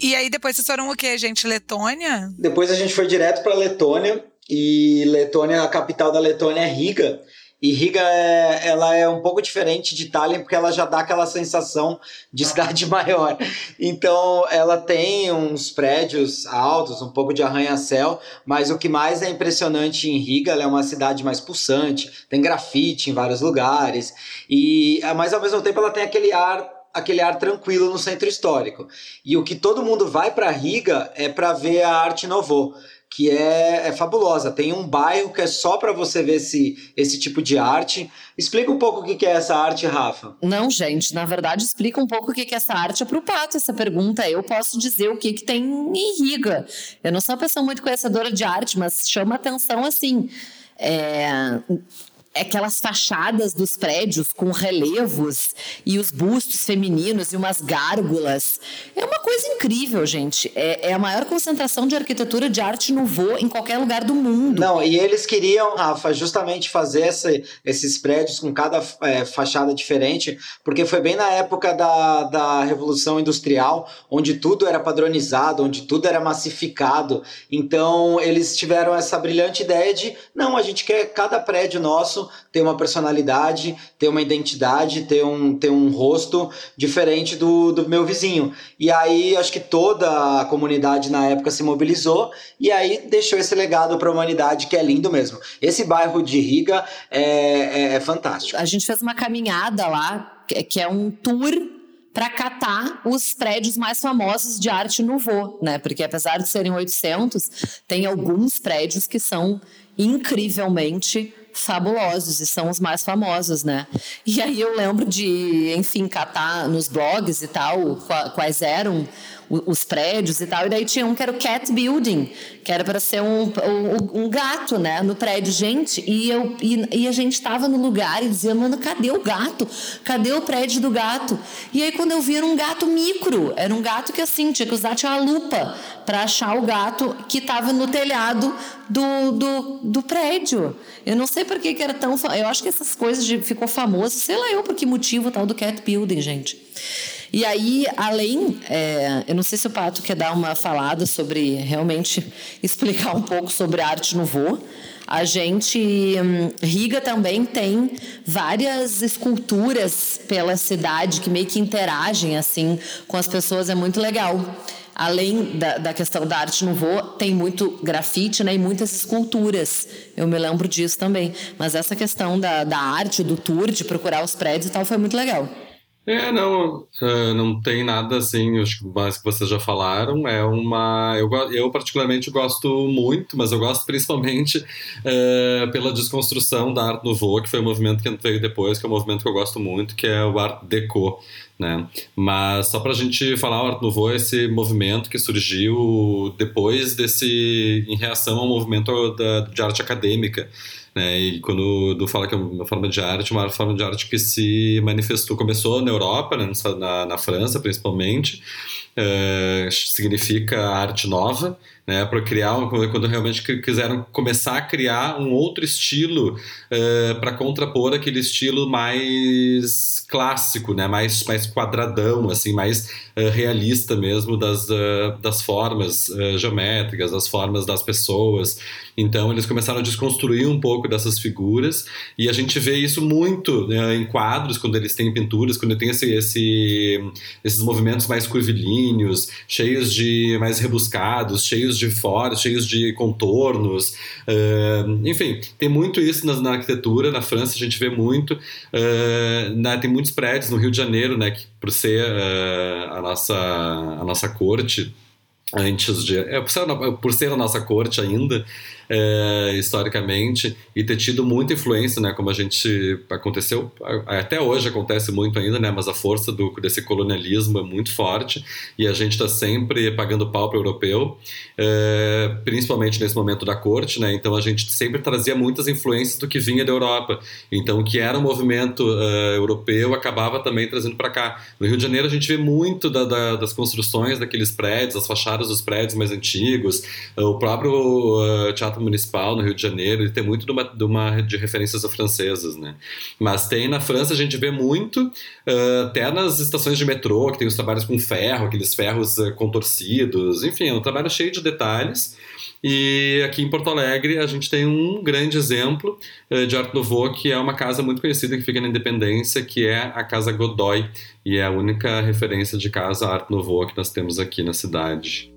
E aí depois vocês foram o quê, gente? Letônia? Depois a gente foi direto para Letônia. E Letônia, a capital da Letônia é Riga. E Riga é, ela é um pouco diferente de Tallinn porque ela já dá aquela sensação de cidade (laughs) maior. Então ela tem uns prédios altos, um pouco de arranha-céu, mas o que mais é impressionante em Riga, ela é uma cidade mais pulsante, tem grafite em vários lugares e mas ao mesmo tempo ela tem aquele ar aquele ar tranquilo no centro histórico. E o que todo mundo vai para Riga é para ver a Arte Nouveau que é, é, fabulosa. Tem um bairro que é só para você ver esse, esse tipo de arte. Explica um pouco o que é essa arte, Rafa. Não, gente, na verdade, explica um pouco o que é essa arte. Para o Pato essa pergunta. Eu posso dizer o que, que tem em Riga. Eu não sou uma pessoa muito conhecedora de arte, mas chama atenção assim. É, aquelas fachadas dos prédios com relevos e os bustos femininos e umas gárgulas. É uma coisa incrível, gente. É, é a maior concentração de arquitetura de arte nouveau em qualquer lugar do mundo. Não, e eles queriam, Rafa, justamente fazer esse, esses prédios com cada é, fachada diferente, porque foi bem na época da, da Revolução Industrial, onde tudo era padronizado, onde tudo era massificado. Então, eles tiveram essa brilhante ideia de, não, a gente quer cada prédio nosso ter uma personalidade, ter uma identidade, ter um, ter um rosto diferente do, do meu vizinho. E aí acho que toda a comunidade na época se mobilizou e aí deixou esse legado para a humanidade que é lindo mesmo. Esse bairro de Riga é, é, é fantástico. A gente fez uma caminhada lá, que é um tour para catar os prédios mais famosos de arte nouveau, né? Porque apesar de serem 800, tem alguns prédios que são incrivelmente fabulosos e são os mais famosos, né? E aí eu lembro de, enfim, catar nos blogs e tal quais eram os prédios e tal. E daí tinha um que era o cat building, que era para ser um, um, um, gato, né, no prédio. Gente, e, eu, e, e a gente estava no lugar e dizia, mano, cadê o gato? Cadê o prédio do gato? E aí quando eu vi era um gato micro, era um gato que assim, tinha que usar tinha uma lupa para achar o gato que estava no telhado do, do, do prédio. Eu não sei por que, que era tão. Eu acho que essas coisas de, ficou famoso, sei lá eu por que motivo tal do cat building, gente. E aí, além, é, eu não sei se o Pato quer dar uma falada sobre realmente explicar um pouco sobre arte no voo. A gente, hum, Riga também tem várias esculturas pela cidade que meio que interagem assim com as pessoas, é muito legal além da, da, questão da arte no voo, tem muito grafite né, e muitas esculturas. Eu me lembro disso também. Mas essa questão da, da arte, do tour, de procurar os prédios e tal, foi muito legal. É, não, uh, não tem nada assim, acho que mais que vocês já falaram, é uma, eu, eu particularmente gosto muito, mas eu gosto principalmente uh, pela desconstrução da Art Nouveau, que foi o movimento que veio depois, que é um movimento que eu gosto muito, que é o Art Deco, né? Mas só para a gente falar, o Art Nouveau é esse movimento que surgiu depois desse, em reação ao movimento da, de arte acadêmica, né? E quando tu fala que é uma forma de arte, uma forma de arte que se manifestou, começou na Europa, né? na, na França principalmente, uh, significa arte nova, né, para criar quando realmente quiseram começar a criar um outro estilo uh, para contrapor aquele estilo mais clássico, né, mais mais quadradão, assim, mais uh, realista mesmo das, uh, das formas geométricas, das formas das pessoas. Então eles começaram a desconstruir um pouco dessas figuras e a gente vê isso muito né, em quadros quando eles têm pinturas, quando tem esse, esse, esses movimentos mais curvilíneos, cheios de mais rebuscados, cheios de fora, cheios de contornos. Uh, enfim, tem muito isso na, na, arquitetura. Na França a gente vê muito. Uh, tem muitos prédios no Rio de Janeiro, né, que por ser uh, a, nossa, a nossa corte antes de. É, por, ser, por ser a nossa corte ainda, é, historicamente e ter tido muita influência, né, como a gente aconteceu, até hoje acontece muito ainda, né, mas a força do, desse colonialismo é muito forte e a gente está sempre pagando pau para o europeu, é, principalmente nesse momento da corte, né, então a gente sempre trazia muitas influências do que vinha da Europa, então o que era um movimento uh, europeu acabava também trazendo para cá. No Rio de Janeiro a gente vê muito da, da, das construções daqueles prédios, as fachadas dos prédios mais antigos, o próprio uh, Teatro Municipal no Rio de Janeiro, ele tem muito de uma, de, uma, de referências francesas, né? Mas tem na França, a gente vê muito, uh, até nas estações de metrô, que tem os trabalhos com ferro, aqueles ferros uh, contorcidos, enfim, é um trabalho cheio de detalhes. E aqui em Porto Alegre a gente tem um grande exemplo uh, de Art Nouveau, que é uma casa muito conhecida que fica na Independência, que é a Casa Godoy, e é a única referência de casa Art Nouveau que nós temos aqui na cidade.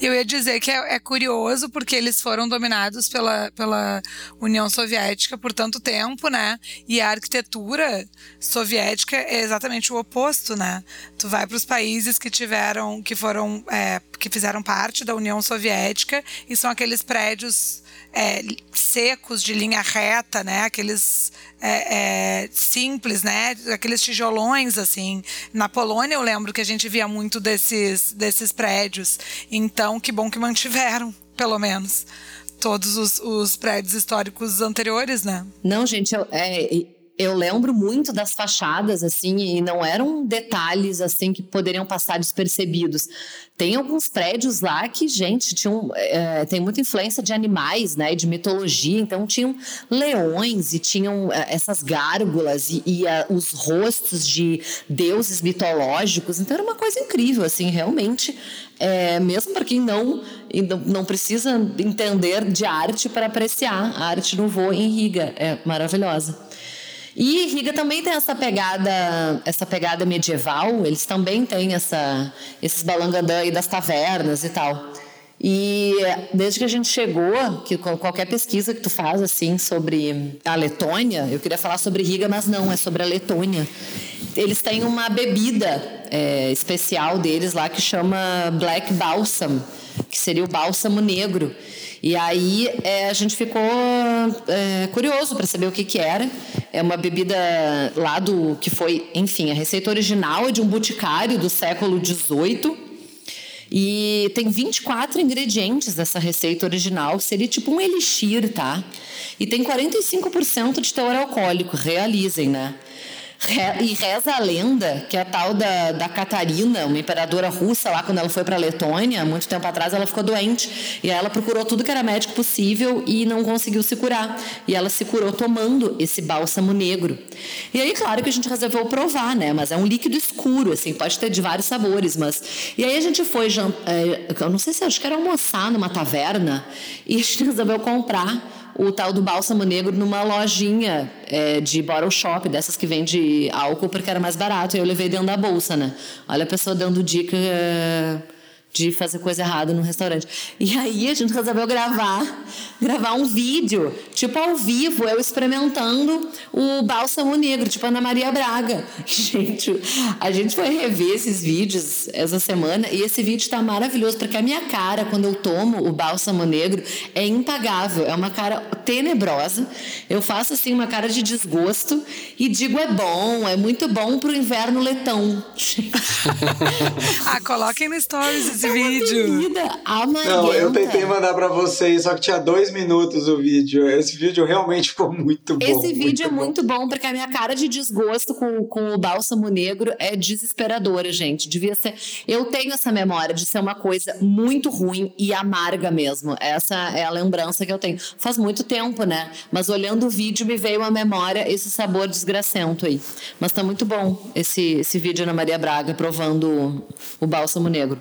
Eu ia dizer que é, é, curioso porque eles foram dominados pela, pela União Soviética por tanto tempo, né? E a arquitetura soviética é exatamente o oposto, né? Tu vai para os países que tiveram, que foram, é, que fizeram parte da União Soviética e são aqueles prédios é, secos de linha reta, né? Aqueles é, é, simples, né? Aqueles tijolões assim. Na Polônia eu lembro que a gente via muito desses desses prédios. Então que bom que mantiveram, pelo menos, todos os, os prédios históricos anteriores, né? Não, gente, eu, é, eu lembro muito das fachadas, assim, e não eram detalhes, assim, que poderiam passar despercebidos. Tem alguns prédios lá que, gente, tinham, é, tem muita influência de animais, né, de mitologia, então tinham leões e tinham é, essas gárgulas e, e a, os rostos de deuses mitológicos, então era uma coisa incrível, assim, realmente, é, mesmo para quem não, não precisa entender de arte para apreciar, a arte no voo em Riga é maravilhosa. E Riga também tem essa pegada, essa pegada medieval, eles também têm essa, esses balangandã aí das tavernas e tal. E desde que a gente chegou, que qualquer pesquisa que tu faz assim sobre a Letônia, eu queria falar sobre Riga, mas não, é sobre a Letônia. Eles têm uma bebida é, especial deles lá que chama Black Balsam, que seria o bálsamo negro. E aí é, a gente ficou é, curioso para saber o que, que era. É uma bebida lá do que foi, enfim, a receita original é de um boticário do século XVIII. E tem 24 ingredientes dessa receita original, seria tipo um elixir, tá? E tem 45% de teor alcoólico, realizem, né? E reza a lenda que a tal da, da Catarina, uma imperadora russa lá, quando ela foi para Letônia, muito tempo atrás, ela ficou doente. E aí ela procurou tudo que era médico possível e não conseguiu se curar. E ela se curou tomando esse bálsamo negro. E aí, claro que a gente resolveu provar, né? Mas é um líquido escuro, assim, pode ter de vários sabores. Mas. E aí a gente foi, é, eu não sei se acho que era almoçar numa taverna, e a gente (laughs) resolveu comprar o tal do bálsamo negro numa lojinha é, de bottle shop, dessas que vende álcool, porque era mais barato. E eu levei dentro da bolsa, né? Olha a pessoa dando dica. É de fazer coisa errada no restaurante. E aí a gente resolveu gravar, gravar um vídeo, tipo ao vivo, eu experimentando o bálsamo negro, tipo Ana Maria Braga. (laughs) Gente, a gente foi rever esses vídeos essa semana e esse vídeo está maravilhoso, porque a minha cara, quando eu tomo o bálsamo negro, é impagável, é uma cara tenebrosa. Eu faço assim uma cara de desgosto e digo é bom, é muito bom pro inverno letão. (laughs) ah, coloquem no stories esse é vídeo. Não, eu tentei mandar para vocês, só que tinha dois minutos o vídeo. Esse vídeo realmente ficou muito bom. Esse vídeo é muito bom, porque a minha cara de desgosto com, com o bálsamo negro é desesperadora, gente. Devia ser. Eu tenho essa memória de ser uma coisa muito ruim e amarga mesmo. Essa é a lembrança que eu tenho. Faz muito tempo, né? Mas olhando o vídeo me veio à memória esse sabor desgracento aí. Mas tá muito bom esse, esse vídeo na Maria Braga provando o bálsamo negro.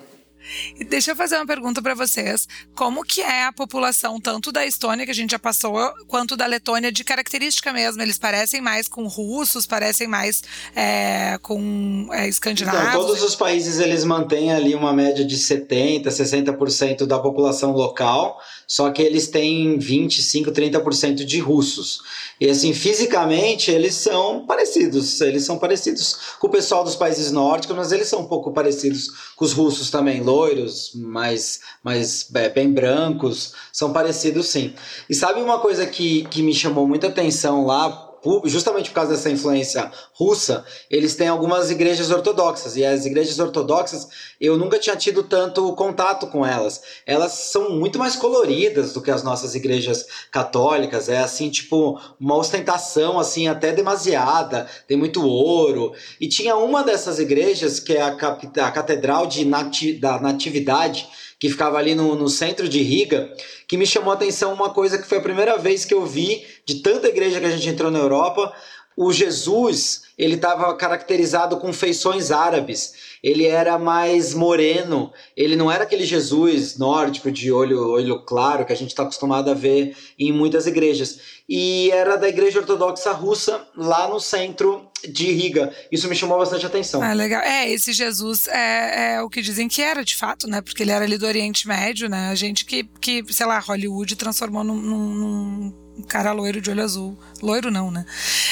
E deixa eu fazer uma pergunta para vocês. Como que é a população, tanto da Estônia, que a gente já passou, quanto da Letônia, de característica mesmo? Eles parecem mais com russos, parecem mais é, com é, escandinavos? Então, todos os países, eles mantêm ali uma média de 70%, 60% da população local, só que eles têm 25%, 30% de russos. E assim, fisicamente, eles são parecidos. Eles são parecidos com o pessoal dos países nórdicos, mas eles são um pouco parecidos com os russos também, loiros, mais, mais é, bem brancos, são parecidos sim. E sabe uma coisa que, que me chamou muita atenção lá, justamente por causa dessa influência russa, eles têm algumas igrejas ortodoxas. E as igrejas ortodoxas, eu nunca tinha tido tanto contato com elas. Elas são muito mais coloridas do que as nossas igrejas católicas. É assim, tipo, uma ostentação, assim, até demasiada. Tem muito ouro. E tinha uma dessas igrejas, que é a, a Catedral de Nati da Natividade, que ficava ali no, no centro de Riga, que me chamou a atenção uma coisa que foi a primeira vez que eu vi de tanta igreja que a gente entrou na Europa, O Jesus, ele estava caracterizado com feições árabes. Ele era mais moreno. Ele não era aquele Jesus nórdico de olho, olho claro que a gente está acostumado a ver em muitas igrejas. E era da igreja ortodoxa russa, lá no centro de Riga. Isso me chamou bastante atenção. Ah, legal. É, esse Jesus é, é, o que dizem que era, de fato, né? Porque ele era ali do Oriente Médio, né? A gente que, que sei lá, Hollywood transformou num, num um cara loiro de olho azul. Loiro não, né?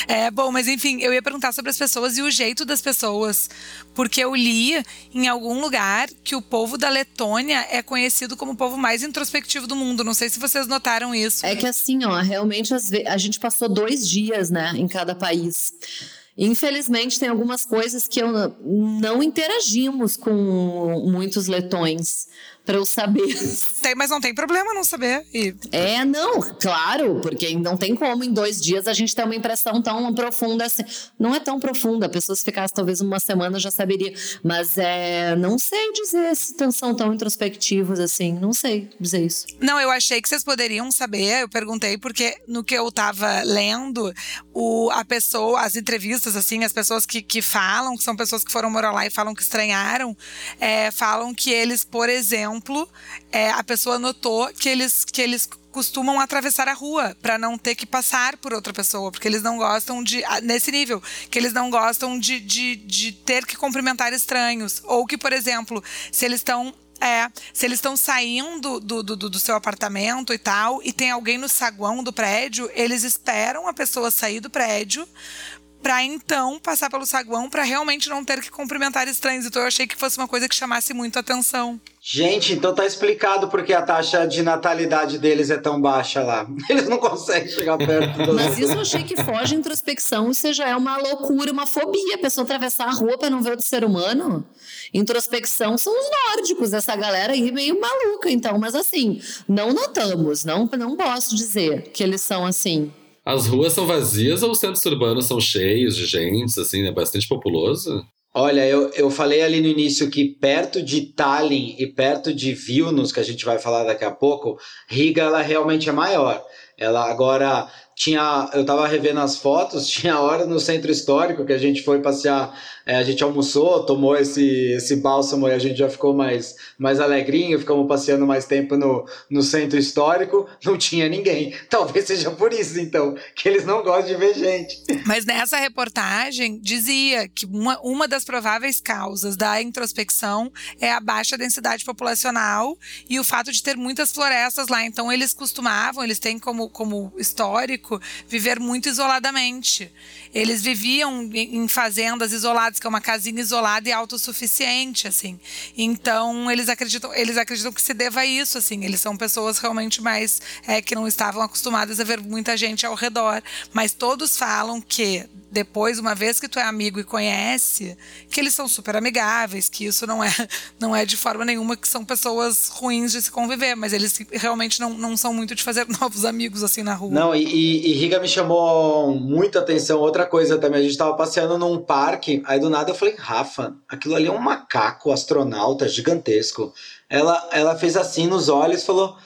É, bom, mas enfim, eu ia perguntar sobre as pessoas e o jeito das pessoas. Porque eu li em algum lugar que o povo da Letônia é conhecido como o povo mais introspectivo do mundo. Não sei se vocês notaram isso. É que assim, ó, realmente a gente passou dois dias, né, em cada país. Infelizmente, tem algumas coisas que eu não interagimos com muitos letões para eu saber. Tem, mas não tem problema não saber. E... É, não, claro, porque não tem como em dois dias a gente ter uma impressão tão profunda assim. Não é tão profunda, a pessoa se ficasse talvez uma semana já saberia. Mas é, não sei dizer se são tão introspectivos assim, não sei dizer isso. Não, eu achei que vocês poderiam saber, eu perguntei porque no que eu tava lendo, o, a pessoa, as entrevistas, assim, as pessoas que, que falam, que são pessoas que foram morar lá e falam que estranharam, é, falam que eles, por exemplo, exemplo, é, a pessoa notou que eles, que eles costumam atravessar a rua para não ter que passar por outra pessoa, porque eles não gostam de. nesse nível, que eles não gostam de, de, de ter que cumprimentar estranhos. Ou que, por exemplo, se eles estão é, se eles estão saindo do, do, do, seu apartamento e tal, e tem alguém no saguão do prédio, eles esperam a pessoa sair do prédio para então passar pelo saguão para realmente não ter que cumprimentar estranhos. Então eu achei que fosse uma coisa que chamasse muito atenção. Gente, então tá explicado porque a taxa de natalidade deles é tão baixa lá. (laughs) Eles não conseguem chegar perto do... Mas isso eu achei que foge introspecção, isso já é uma loucura, uma fobia, a pessoa atravessar a rua para não ver outro ser humano. Introspecção são os nórdicos, essa galera aí meio maluca, então, mas assim, não notamos, não, não posso dizer que eles são assim. As ruas são vazias ou os centros urbanos são cheios de gente, assim, é bastante populoso? Olha, eu, eu falei ali no início que perto de Tallinn e perto de Vilnius, que a gente vai falar daqui a pouco, Riga ela realmente é maior. Ela agora tinha, eu tava revendo as fotos, (laughs) tinha hora no centro histórico que a gente foi passear, é, a gente almoçou, tomou esse, esse bálsamo e a gente já ficou mais, mais alegrinho, ficamos passeando mais tempo no, no centro histórico, não tinha ninguém. (laughs) Talvez seja por isso, então, que eles não gostam de ver gente. Mas nessa reportagem dizia que uma, uma das prováveis causas da introspecção é a baixa densidade populacional e o fato de ter muitas florestas lá. Então eles costumavam, eles têm como, como histórico viver muito isoladamente. Eles viviam em fazendas isoladas, que é uma casinha isolada e autossuficiente, assim. Então, eles acreditam, eles acreditam que se deva a isso, assim. Eles são pessoas realmente mais é, que não estavam acostumadas a ver muita gente ao redor. Mas todos falam que depois, uma vez que tu é amigo e conhece, que eles são super amigáveis, que isso não é, (laughs) não é de forma nenhuma que são pessoas ruins de se conviver, mas eles realmente não, não são muito de fazer (laughs) novos amigos assim na rua. Não, e, e, Riga me chamou muita atenção. Outra coisa também, a gente tava passeando num parque, aí do nada eu falei, Rafa, aquilo ali é um macaco astronauta gigantesco. Ela, ela fez assim nos olhos e falou.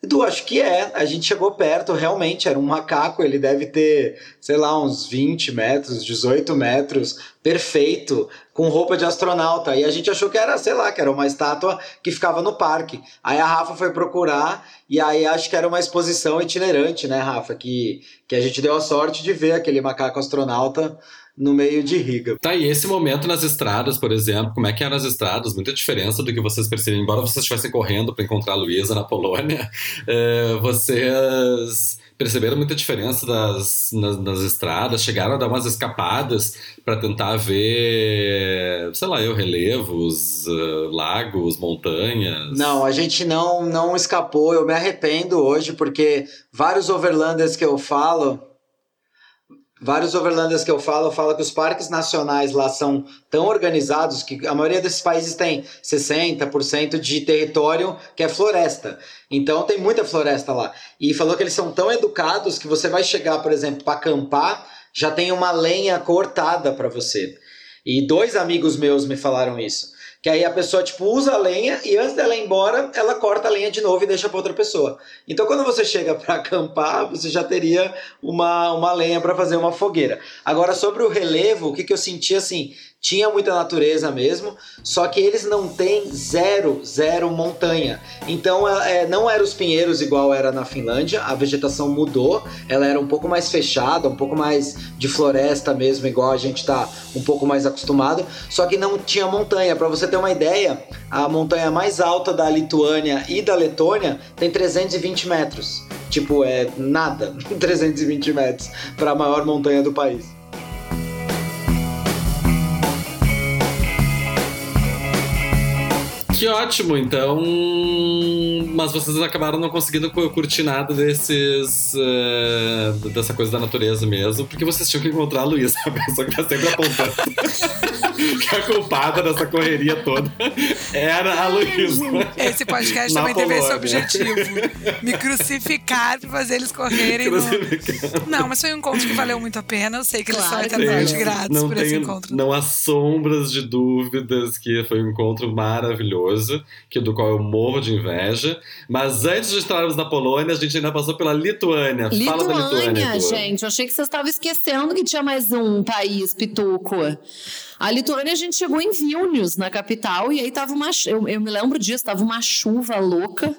Edu, acho que é. A gente chegou perto, realmente, era um macaco, ele deve ter, sei lá, uns 20 metros, 18 metros, perfeito, com roupa de astronauta. E a gente achou que era, sei lá, que era uma estátua que ficava no parque. Aí a Rafa foi procurar, e aí acho que era uma exposição itinerante, né, Rafa? Que, que a gente deu a sorte de ver aquele macaco astronauta no meio de Riga. Tá, e esse momento nas estradas, por exemplo, como é que é nas estradas? Muita diferença do que vocês percebem. Embora vocês estivessem correndo para encontrar a Luísa na Polônia, (laughs) é, vocês perceberam muita diferença das, nas, nas, estradas, chegaram a dar umas escapadas para tentar ver, sei lá, eu, relevos, uh, lagos, montanhas. Não, a gente não, não escapou. Eu me arrependo hoje porque vários overlanders que eu falo Vários overlanders que eu falo, falam que os parques nacionais lá são tão organizados que a maioria desses países tem 60% de território que é floresta. Então tem muita floresta lá. E falou que eles são tão educados que você vai chegar, por exemplo, para acampar, já tem uma lenha cortada para você. E dois amigos meus me falaram isso Que aí a pessoa, tipo, usa a lenha e antes dela ir embora, ela corta a lenha de novo e deixa para outra pessoa. Então, quando você chega para (laughs) acampar, você já teria uma, uma lenha para fazer uma fogueira. Agora, sobre o relevo, o que, que eu senti assim? Tinha muita natureza mesmo, só que eles não têm zero, zero montanha. Então é, não era os pinheiros igual era na Finlândia, a vegetação mudou, ela era um pouco mais fechada, um pouco mais de floresta mesmo, igual a gente está um pouco mais acostumado, só que não tinha montanha. Para você ter uma ideia, a montanha mais alta da Lituânia e da Letônia tem 320 metros. Tipo, é nada, (laughs) 320 metros para a maior montanha do país. Que ótimo, então. Mas vocês acabaram não conseguindo curtir nada desses. Uh, dessa coisa da natureza mesmo, porque vocês tinham que encontrar a Luísa, (laughs) a pessoa que tá sempre apontando. (laughs) (laughs) que a culpada dessa correria toda era a Luísa. Esse podcast também teve esse objetivo: me crucificar pra fazer eles correrem. No... Não, mas foi um encontro que valeu muito a pena. Eu sei que eles claro, são eternamente gratos não por tenho, esse encontro. Não há sombras de dúvidas que foi um encontro maravilhoso que do qual eu morro de inveja. Mas antes de estarmos na Polônia, a gente ainda passou pela Lituânia. Lituânia, Fala da Lituânia, gente. Eu achei que vocês estavam esquecendo que tinha mais um país, Pituco. A Lituânia, a gente chegou em Vilnius, na capital, e aí tava uma. Eu, eu me lembro disso, tava uma chuva louca.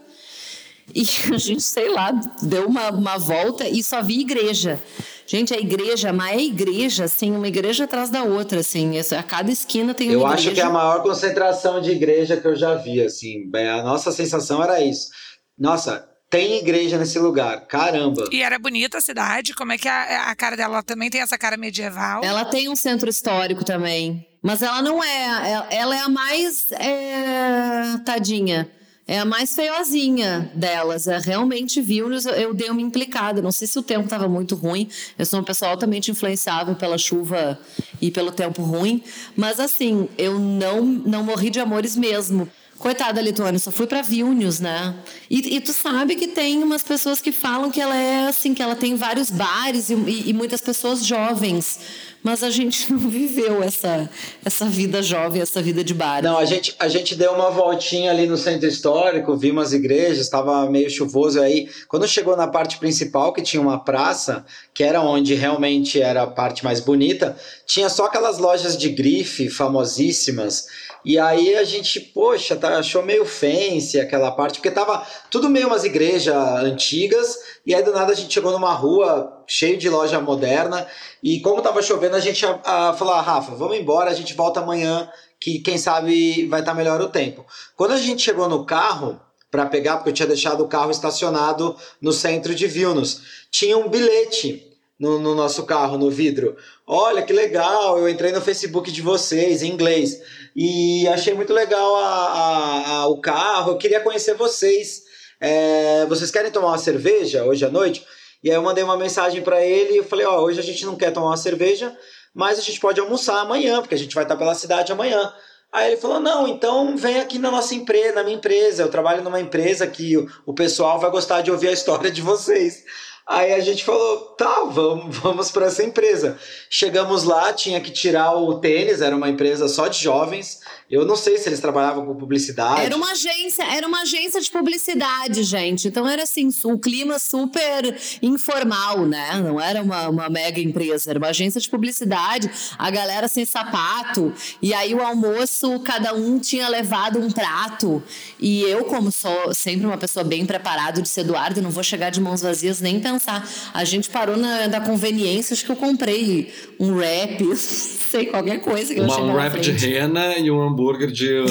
E a gente, sei lá, deu uma, uma volta e só vi igreja. Gente, a igreja, mas é igreja, assim, uma igreja atrás da outra, assim. A cada esquina tem uma eu igreja. Eu acho que é a maior concentração de igreja que eu já vi, assim. A nossa sensação era isso. Nossa, tem igreja nesse lugar, caramba. E era bonita a cidade? Como é que a, a cara dela também tem essa cara medieval? Ela tem um centro histórico também. Mas ela não é. Ela é a mais é, tadinha é a mais feiozinha delas. É realmente Vilnius, eu dei uma implicada. Não sei se o tempo estava muito ruim. Eu sou uma pessoa altamente influenciável pela chuva e pelo tempo ruim. Mas assim, eu não, não morri de amores mesmo. Coitada, Lituânia, só fui para Vilnius, né? E, e, tu sabe que tem umas pessoas que falam que ela é assim, que ela tem vários bares e, e, e muitas pessoas jovens mas a gente (laughs) não viveu essa, essa vida jovem, essa vida de bar. Não, a gente, a gente deu uma voltinha ali no centro histórico, vimos as igrejas, estava meio chuvoso aí. Quando chegou na parte principal, que tinha uma praça, que era onde realmente era a parte mais bonita, tinha só aquelas lojas de grife famosíssimas. E aí a gente, poxa, tá, achou meio fancy aquela parte, porque tava tudo meio umas igrejas antigas, e aí do nada a gente chegou numa rua cheio de loja moderna, e como tava chovendo, a gente a, a, falou: ah, Rafa, vamos embora, a gente volta amanhã, que quem sabe vai estar tá melhor o tempo. Quando a gente chegou no carro para pegar, porque eu tinha deixado o carro estacionado no centro de Vilnius, tinha um bilhete no, no nosso carro, no vidro. Olha que legal, eu entrei no Facebook de vocês em inglês e achei muito legal a, a, a, o carro. Eu queria conhecer vocês. É, vocês querem tomar uma cerveja hoje à noite? E aí eu mandei uma mensagem para ele e eu falei, ó, hoje a gente não quer tomar uma cerveja, mas a gente pode almoçar amanhã, porque a gente vai estar pela cidade amanhã. Aí ele falou, não, então vem aqui na nossa empresa, na minha empresa. Eu trabalho numa empresa que o pessoal vai gostar de ouvir a história de vocês. Aí a gente falou, tá, vamos, (laughs) vamos para essa empresa. Chegamos lá, tinha que tirar o tênis, era uma empresa só de jovens. Eu não sei se eles trabalhavam com publicidade. Era uma agência, era uma agência de publicidade, gente. Então era assim, o clima super informal, né? Não era uma, uma mega empresa, era uma agência de publicidade, a galera sem sapato. E aí o almoço, cada um tinha levado um prato. E eu, como sou sempre uma pessoa bem preparada, disse, Eduardo, não vou chegar de mãos vazias nem pensar. A gente parou na da conveniência, acho que eu comprei um wrap, (laughs) sei, qualquer coisa que uma, eu achei Um wrap de rena e um hambúrguer de,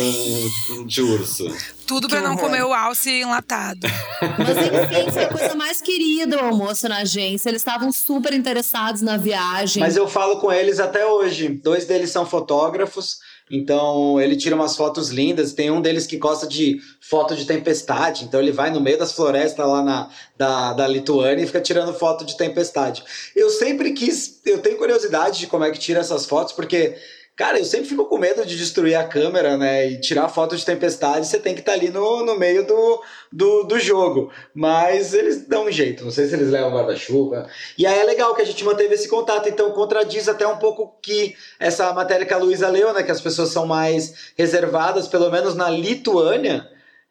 de urso. Tudo para não comer o alce enlatado. (laughs) Mas enfim, foi a coisa mais querida o almoço na agência. Eles estavam super interessados na viagem. Mas eu falo com eles até hoje. Dois deles são fotógrafos. Então ele tira umas fotos lindas. Tem um deles que gosta de foto de tempestade. Então ele vai no meio das florestas lá na, da, da Lituânia e fica tirando foto de tempestade. Eu sempre quis. Eu tenho curiosidade de como é que tira essas fotos, porque Cara, eu sempre fico com medo de destruir a câmera, né? E tirar foto de tempestade, você tem que estar tá ali no, no meio do, do, do jogo. Mas eles dão um jeito, não sei se eles levam guarda-chuva. E aí é legal que a gente manteve esse contato, então contradiz até um pouco que essa matéria que a Luísa leu, né? Que as pessoas são mais reservadas, pelo menos na Lituânia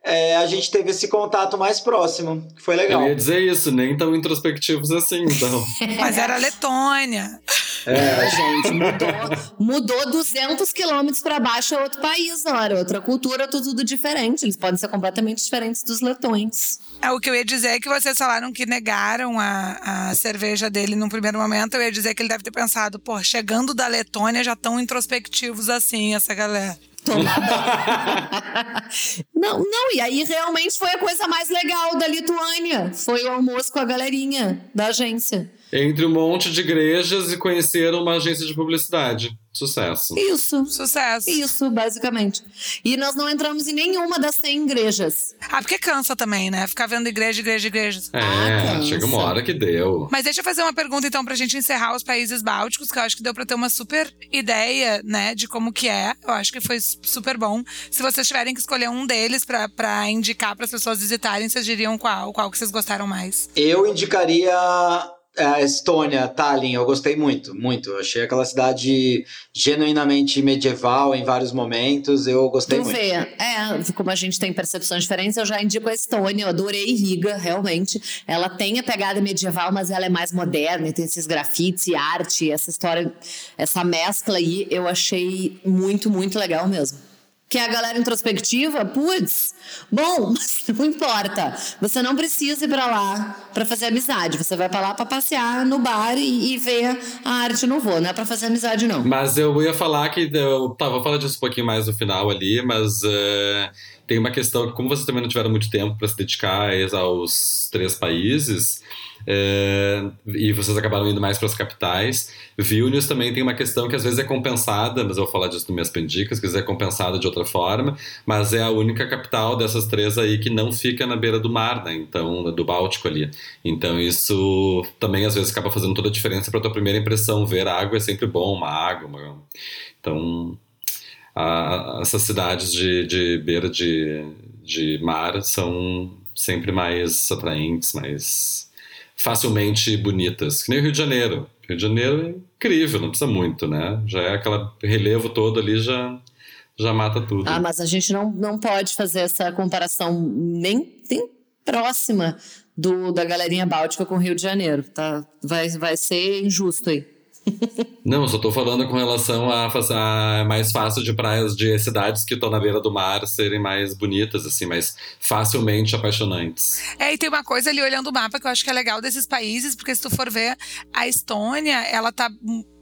é, a gente teve esse contato mais próximo. Foi legal. Eu ia dizer isso, nem tão introspectivos assim, então. (laughs) Mas era Letônia. É, gente, mudou, mudou 200 quilômetros para baixo, é outro país, não era outra cultura, tudo, tudo diferente. Eles podem ser completamente diferentes dos letões. É, o que eu ia dizer é que vocês falaram que negaram a, a cerveja dele num primeiro momento. Eu ia dizer que ele deve ter pensado, pô, chegando da Letônia já tão introspectivos assim, essa galera (laughs) não, não, e aí realmente foi a coisa mais legal da Lituânia. Foi o almoço com a galerinha da agência. Entre um monte de igrejas e conheceram uma agência de publicidade. Sucesso. Isso. Sucesso. Isso, basicamente. E nós não entramos em nenhuma das 100 igrejas. Ah, porque cansa também, né? Ficar vendo igreja, igreja, igreja. É, ah, chega uma hora que deu. Mas deixa eu fazer uma pergunta, então, pra gente encerrar os países bálticos, que eu acho que deu pra ter uma super ideia, né, de como que é. Eu acho que foi super bom. Se vocês tiverem que escolher um deles pra, pra indicar para as pessoas visitarem, vocês diriam qual? Qual que vocês gostaram mais? Eu indicaria a Estônia, Tallinn, eu gostei muito, muito. Eu achei aquela cidade genuinamente medieval em vários momentos, eu gostei tu muito. Vê. É, como a gente tem percepções diferentes, eu já indico a Estônia, eu adorei Riga, realmente. Ela tem a pegada medieval, mas ela é mais moderna, tem esses grafites e arte, essa história, essa mescla aí, eu achei muito, muito legal mesmo. Que é a galera introspectiva, putz, bom, (laughs) mas não importa. Você não precisa ir para lá para fazer amizade. Você vai para lá para passear no bar e, e, ver a arte no voo, não é para fazer amizade, não. Mas eu ia falar que. Eu, tá, vou falar disso um pouquinho mais no final ali, mas. Uh, tem uma questão que, como vocês também não tiveram muito tempo para se dedicar aos três países, e vocês acabaram indo mais para as capitais. Vilnius também tem uma questão que às vezes é compensada, mas eu vou falar disso nas minhas pendicas, que é compensada de outra forma, mas é a única capital dessas três aí que não fica na beira do mar, né? Então, do Báltico ali. Então, isso também às vezes acaba fazendo toda a diferença para tua primeira impressão. Ver água é sempre bom, uma água. Uma... Então, a, essas cidades de, de beira de, de mar são sempre mais atraentes, mais facilmente bonitas. Que nem o Rio de Janeiro. Rio de Janeiro é incrível, não precisa muito, né? Já é aquele relevo todo ali, já, já mata tudo. Ah, mas a gente não, não pode fazer essa comparação nem, nem próxima do, da galerinha báltica com o Rio de Janeiro. Tá? Vai, vai ser injusto aí. (laughs) Não, só tô falando com relação a, a mais fácil de praias de cidades que estão na beira do mar serem mais bonitas, assim, mais facilmente apaixonantes. É, e tem uma coisa ali olhando o mapa que eu acho que é legal desses países, porque se tu for ver, a Estônia, ela tá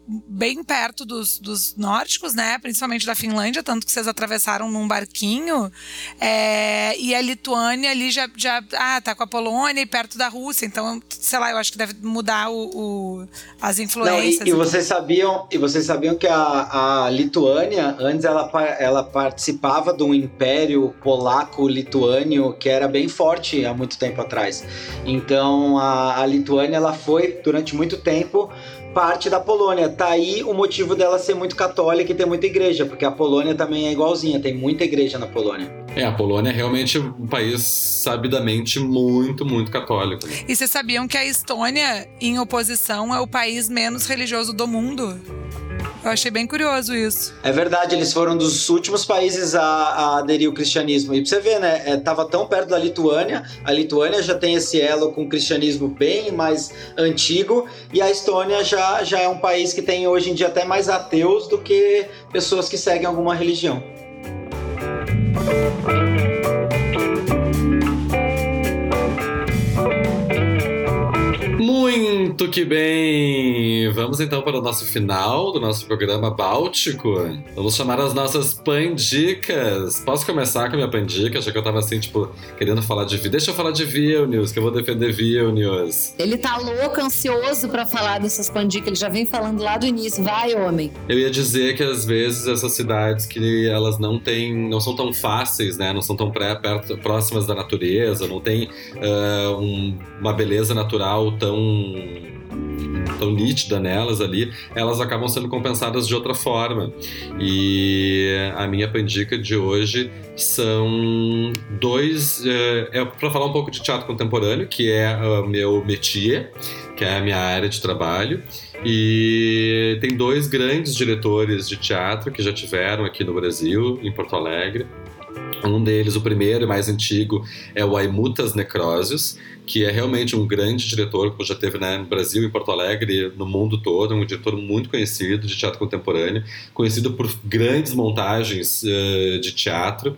bem perto dos, dos nórdicos, né? Principalmente da Finlândia, tanto que vocês atravessaram num barquinho. É, e a Lituânia ali já, já ah, tá com a Polônia e perto da Rússia. Então, sei lá, eu acho que deve mudar o, o as influências. Não, e, e, vocês sabiam, e vocês sabiam que a, a Lituânia, antes ela, ela participava de um império polaco-lituânio que era bem forte há muito tempo atrás. Então, a, a Lituânia ela foi, durante muito tempo, parte da Polônia. Tá aí o motivo dela ser muito católica e ter muita igreja, porque a Polônia também é igualzinha, tem muita igreja na Polônia. É, a Polônia é realmente um país sabidamente muito, muito católico. E vocês sabiam que a Estônia, em oposição, é o país menos religioso do mundo? Eu achei bem curioso isso. É verdade, eles foram dos últimos países a, a aderir ao cristianismo. E pra você ver, né? É, tava tão perto da Lituânia. A Lituânia já tem esse elo com o cristianismo bem mais antigo. E a Estônia já, já é um país que tem hoje em dia até mais ateus do que pessoas que seguem alguma religião. Muito que bem! Vamos então para o nosso final do nosso programa Báltico. Vamos chamar as nossas pandicas. Posso começar com a minha pandica? Achei que eu tava assim, tipo, querendo falar de. Deixa eu falar de Vilnius, que eu vou defender Vilnius. Ele tá louco, ansioso para falar dessas pandicas. Ele já vem falando lá do início. Vai, homem. Eu ia dizer que às vezes essas cidades que elas não têm. não são tão fáceis, né? Não são tão pré, perto, próximas da natureza, não tem uh, um, uma beleza natural tão tão nítida nelas ali, elas acabam sendo compensadas de outra forma. E a minha pandica de hoje são dois. É, é para falar um pouco de teatro contemporâneo, que é o meu métier, que é a minha área de trabalho. E tem dois grandes diretores de teatro que já tiveram aqui no Brasil, em Porto Alegre. Um deles, o primeiro e mais antigo, é o Aimutas Necrósios, que é realmente um grande diretor, que já teve né, no Brasil, em Porto Alegre, no mundo todo, um diretor muito conhecido de teatro contemporâneo, conhecido por grandes montagens uh, de teatro.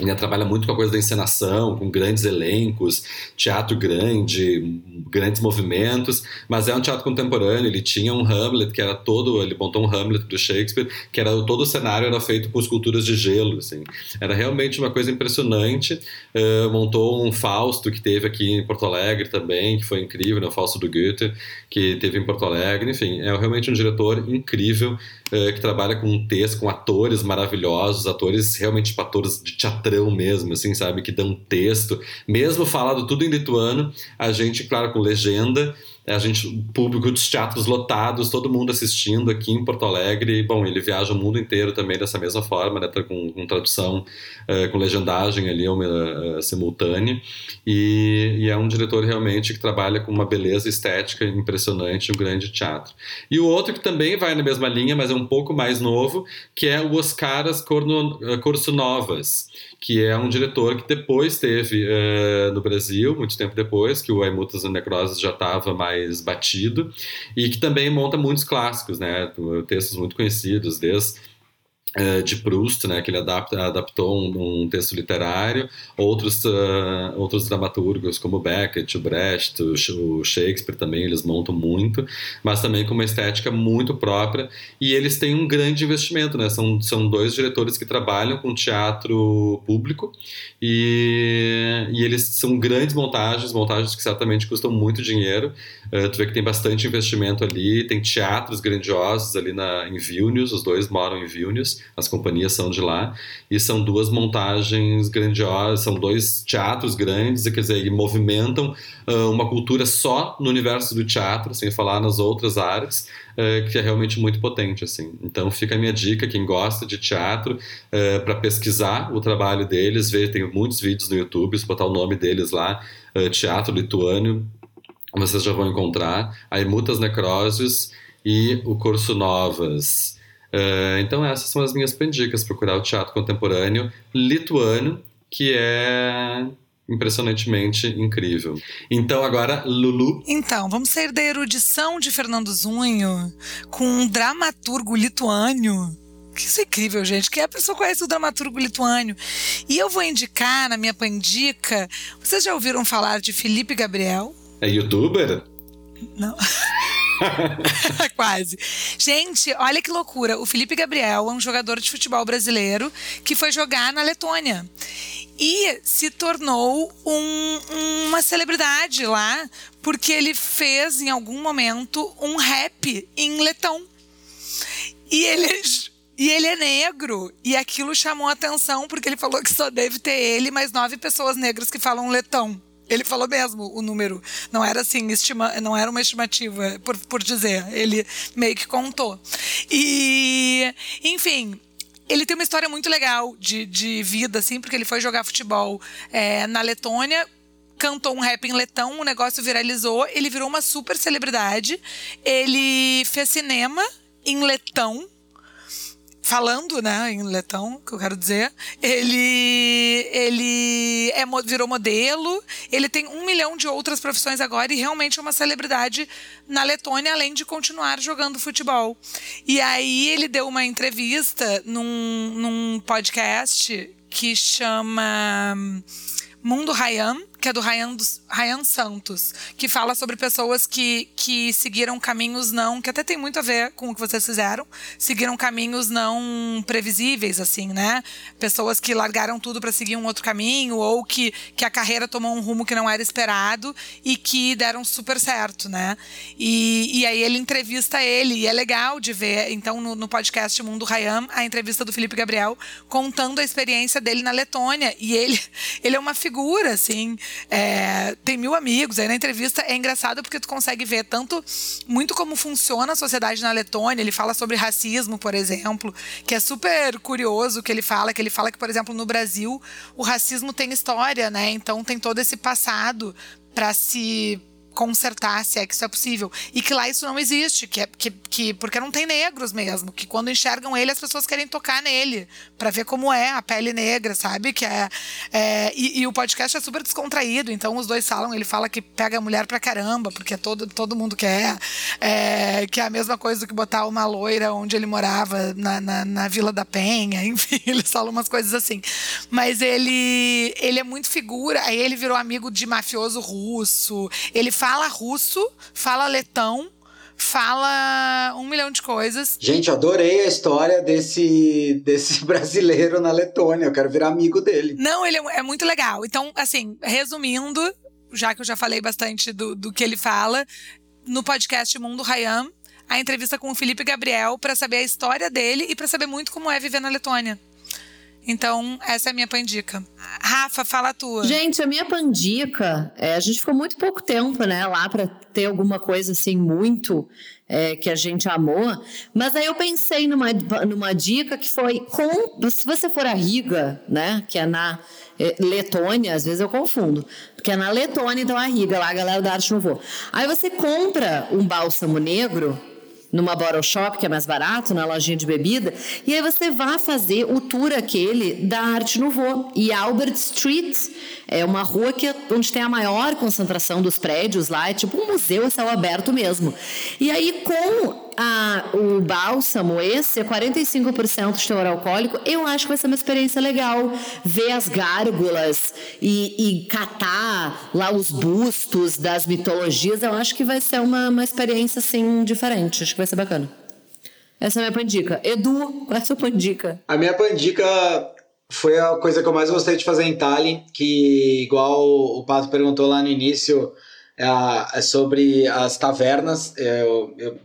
Ele trabalha muito com a coisa da encenação, com grandes elencos, teatro grande, grandes movimentos, mas é um teatro contemporâneo. Ele tinha um Hamlet que era todo, ele montou um Hamlet do Shakespeare, que era todo o cenário era feito com esculturas de gelo, assim. Era realmente uma coisa impressionante. Uh, montou um Fausto que teve aqui em Porto Alegre também, que foi incrível, né? o Fausto do Goethe, que teve em Porto Alegre. Enfim, é realmente um diretor incrível que trabalha com um texto, com atores maravilhosos, atores realmente tipo, atores de teatrão mesmo, assim, sabe, que dão texto, mesmo falado tudo em lituano, a gente, claro, com legenda, a gente, público dos teatros lotados, todo mundo assistindo aqui em Porto Alegre. Bom, ele viaja o mundo inteiro também dessa mesma forma, né, com, com tradução, uh, com legendagem ali uh, simultânea. E, e, é um diretor realmente que trabalha com uma beleza estética impressionante, um grande teatro. E o outro que também vai na mesma linha, mas é um pouco mais novo, que é o Oscaras Corso Novas, que é um diretor que depois teve uh, no Brasil, muito tempo depois, que o Aimutas e Necroses já estava mais batido, e que também monta muitos clássicos, né, textos muito conhecidos, desde de Proust, né, que ele adapta, adaptou um, um, texto literário, outros, uh, outros dramaturgos como Beckett, o Brecht, o, Shakespeare também, eles montam muito, mas também com uma estética muito própria, e eles têm um grande investimento, né, são, são dois diretores que trabalham com teatro público, e, e eles são grandes montagens, montagens que certamente custam muito dinheiro, uh, tu vê que tem bastante investimento ali, tem teatros grandiosos ali na, em Vilnius, os dois moram em Vilnius, as companhias são de lá, e são duas montagens grandiosas, são dois teatros grandes, quer dizer, e movimentam uh, uma cultura só no universo do teatro, sem falar nas outras áreas, uh, que é realmente muito potente, assim. Então fica a minha dica, quem gosta de teatro, uh, para pesquisar o trabalho deles, ver, tem muitos vídeos no YouTube, se botar o nome deles lá, Teatro Lituânio, vocês já vão encontrar, aí Mutas Necrósios e o Curso Novas. Uh, então essas são as minhas pendicas, procurar o teatro contemporâneo lituano, que é impressionantemente incrível. Então agora, Lulu. Então, vamos sair da erudição de Fernando Zunho com um dramaturgo lituânio. Que isso é incrível, gente. Que a pessoa conhece o dramaturgo lituânio. E eu vou indicar na minha pandica. Vocês já ouviram falar de Felipe Gabriel? É youtuber? Não. (laughs) (laughs) Quase. Gente, olha que loucura. O Felipe Gabriel é um jogador de futebol brasileiro que foi jogar na Letônia. E se tornou um, uma celebridade lá, porque ele fez em algum momento um rap em letão. E ele e ele é negro. E aquilo chamou atenção porque ele falou que só deve ter ele mais nove pessoas negras que falam letão. Ele falou mesmo o número. Não era assim, estima, não era uma estimativa, por, por dizer. Ele meio que contou. E, enfim, ele tem uma história muito legal de, de vida, assim, porque ele foi jogar futebol é, na Letônia. Cantou um rap em letão, o negócio viralizou, ele virou uma super celebridade. Ele fez cinema em letão, falando, né, em letão, que eu quero dizer, ele ele é, virou modelo, ele tem um milhão de outras profissões agora e realmente é uma celebridade na Letônia, além de continuar jogando futebol. E aí ele deu uma entrevista num, num podcast que chama Mundo Ryan, que é do Ryan, Ryan Santos, que fala sobre pessoas que, que seguiram caminhos não. que até tem muito a ver com o que vocês fizeram, seguiram caminhos não previsíveis, assim, né? Pessoas que largaram tudo para seguir um outro caminho, ou que, que a carreira tomou um rumo que não era esperado e que deram super certo, né? E, e aí ele entrevista ele, e é legal de ver, então, no, no podcast Mundo Ryan, a entrevista do Felipe Gabriel contando a experiência dele na Letônia. E ele, (laughs) ele é uma figura, assim é, tem mil amigos. Aí na entrevista é engraçado porque tu consegue ver tanto muito como funciona a sociedade na Letônia. Ele fala sobre racismo, por exemplo, que é super curioso que ele fala, que ele fala que, por exemplo, no Brasil o racismo tem história, né? Então tem todo esse passado para se consertar, se é que isso é possível. E que lá isso não existe, que é, que, que, porque não tem negros mesmo, que quando enxergam ele, as pessoas querem tocar nele, para ver como é a pele negra, sabe? Que é, é e, e, o podcast é super descontraído, então os dois falam, ele fala que pega a mulher pra caramba, porque todo, todo mundo quer, é, que é a mesma coisa do que botar uma loira onde ele morava, na, na, na Vila da Penha, (laughs) enfim, eles falam umas coisas assim. Mas ele, ele é muito figura, aí ele virou amigo de mafioso russo, ele fala russo, fala letão, fala um milhão de coisas. Gente, adorei a história desse, (laughs) desse brasileiro na Letônia. Eu quero virar amigo dele. Não, ele é, é muito legal. Então, assim, resumindo, já que eu já falei bastante do, do que ele fala, no podcast Mundo Rayam, a entrevista com o Felipe Gabriel para saber a história dele e para saber muito como é viver na Letônia. Então, essa é a minha pandica. Rafa, fala a tua. Gente, a minha pandica, é, a gente ficou muito pouco tempo, né, lá para ter alguma coisa assim muito é, que a gente amou. Mas aí eu pensei numa, numa dica que foi com. Se você for a Riga, né, que é na é, Letônia, às vezes eu confundo, porque é na Letônia, então a Riga, lá a galera da Arte Nouveau. Aí você compra um bálsamo negro numa bottle shop, que é mais barato, na lojinha de bebida, e aí você vai fazer o tour aquele da Arte Nouveau. E Albert Street é uma rua que, onde tem a maior concentração dos prédios lá, é tipo um museu a céu aberto mesmo. E aí, com a, o bálsamo, esse é 45% de teor alcoólico, eu acho que vai ser uma experiência legal. Ver as gárgulas e, e catar lá os bustos das mitologias, eu acho que vai ser uma, uma experiência assim diferente. Acho que vai ser bacana. Essa é a minha pandica. Edu, qual é a sua pandica? A minha pandica foi a coisa que eu mais gostei de fazer em Tallinn, que igual o Pato perguntou lá no início, é, é sobre as tavernas. É,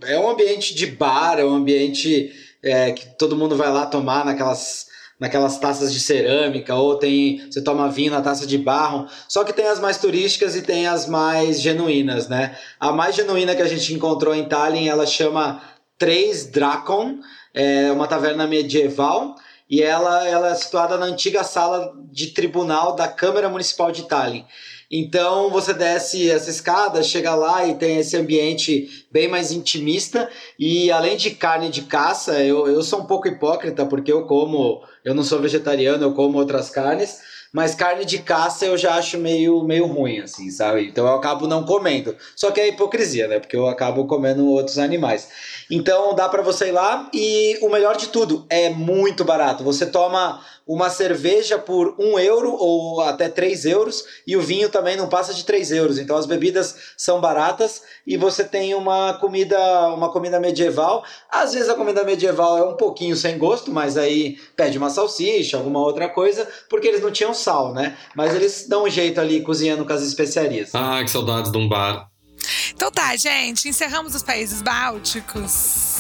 é, um ambiente de bar, é um ambiente é, que todo mundo vai lá tomar naquelas, naquelas taças de cerâmica, ou tem você toma vinho na taça de barro. Só que tem as mais turísticas e tem as mais genuínas, né? A mais genuína que a gente encontrou em Tallinn, ela chama Três Drakon, é uma taverna medieval e ela, ela é situada na antiga sala de tribunal da Câmara Municipal de Tallinn. Então você desce essa escada, chega lá e tem esse ambiente bem mais intimista. E além de carne de caça, eu, eu sou um pouco hipócrita, porque eu como, eu não sou vegetariano, eu como outras carnes. Mas carne de caça eu já acho meio, meio ruim, assim, sabe? Então eu acabo não comendo. Só que é hipocrisia, né? Porque eu acabo comendo outros animais. Então dá para você ir lá e o melhor de tudo, é muito barato. Você toma uma cerveja por um euro ou até três euros e o vinho também não passa de três euros. Então as bebidas são baratas e você tem uma comida, uma comida medieval. Às vezes a comida medieval é um pouquinho sem gosto, mas aí pede uma salsicha, alguma outra coisa, porque eles não tinham sal, né? Mas eles dão um jeito ali cozinhando com as especiarias. Ah, que saudades de um bar. Então tá, gente, encerramos os países bálticos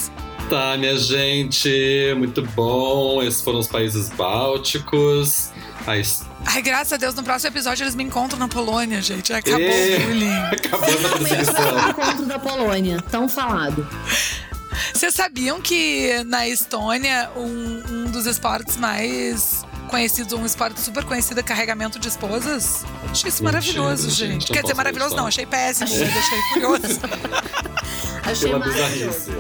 tá, minha gente. Muito bom. Esses foram os países bálticos. Ai, Ai, graças a Deus, no próximo episódio eles me encontram na Polônia, gente. Acabou e... o bullying. (laughs) Acabou a perseguição. encontro da Polônia, tão falado. Vocês sabiam que na Estônia um, um dos esportes mais conhecidos, um esporte super conhecido é carregamento de esposas? Achei isso maravilhoso, gente. gente. Quer dizer, maravilhoso não, achei péssimo, achei (laughs) curioso. achei maravilhoso.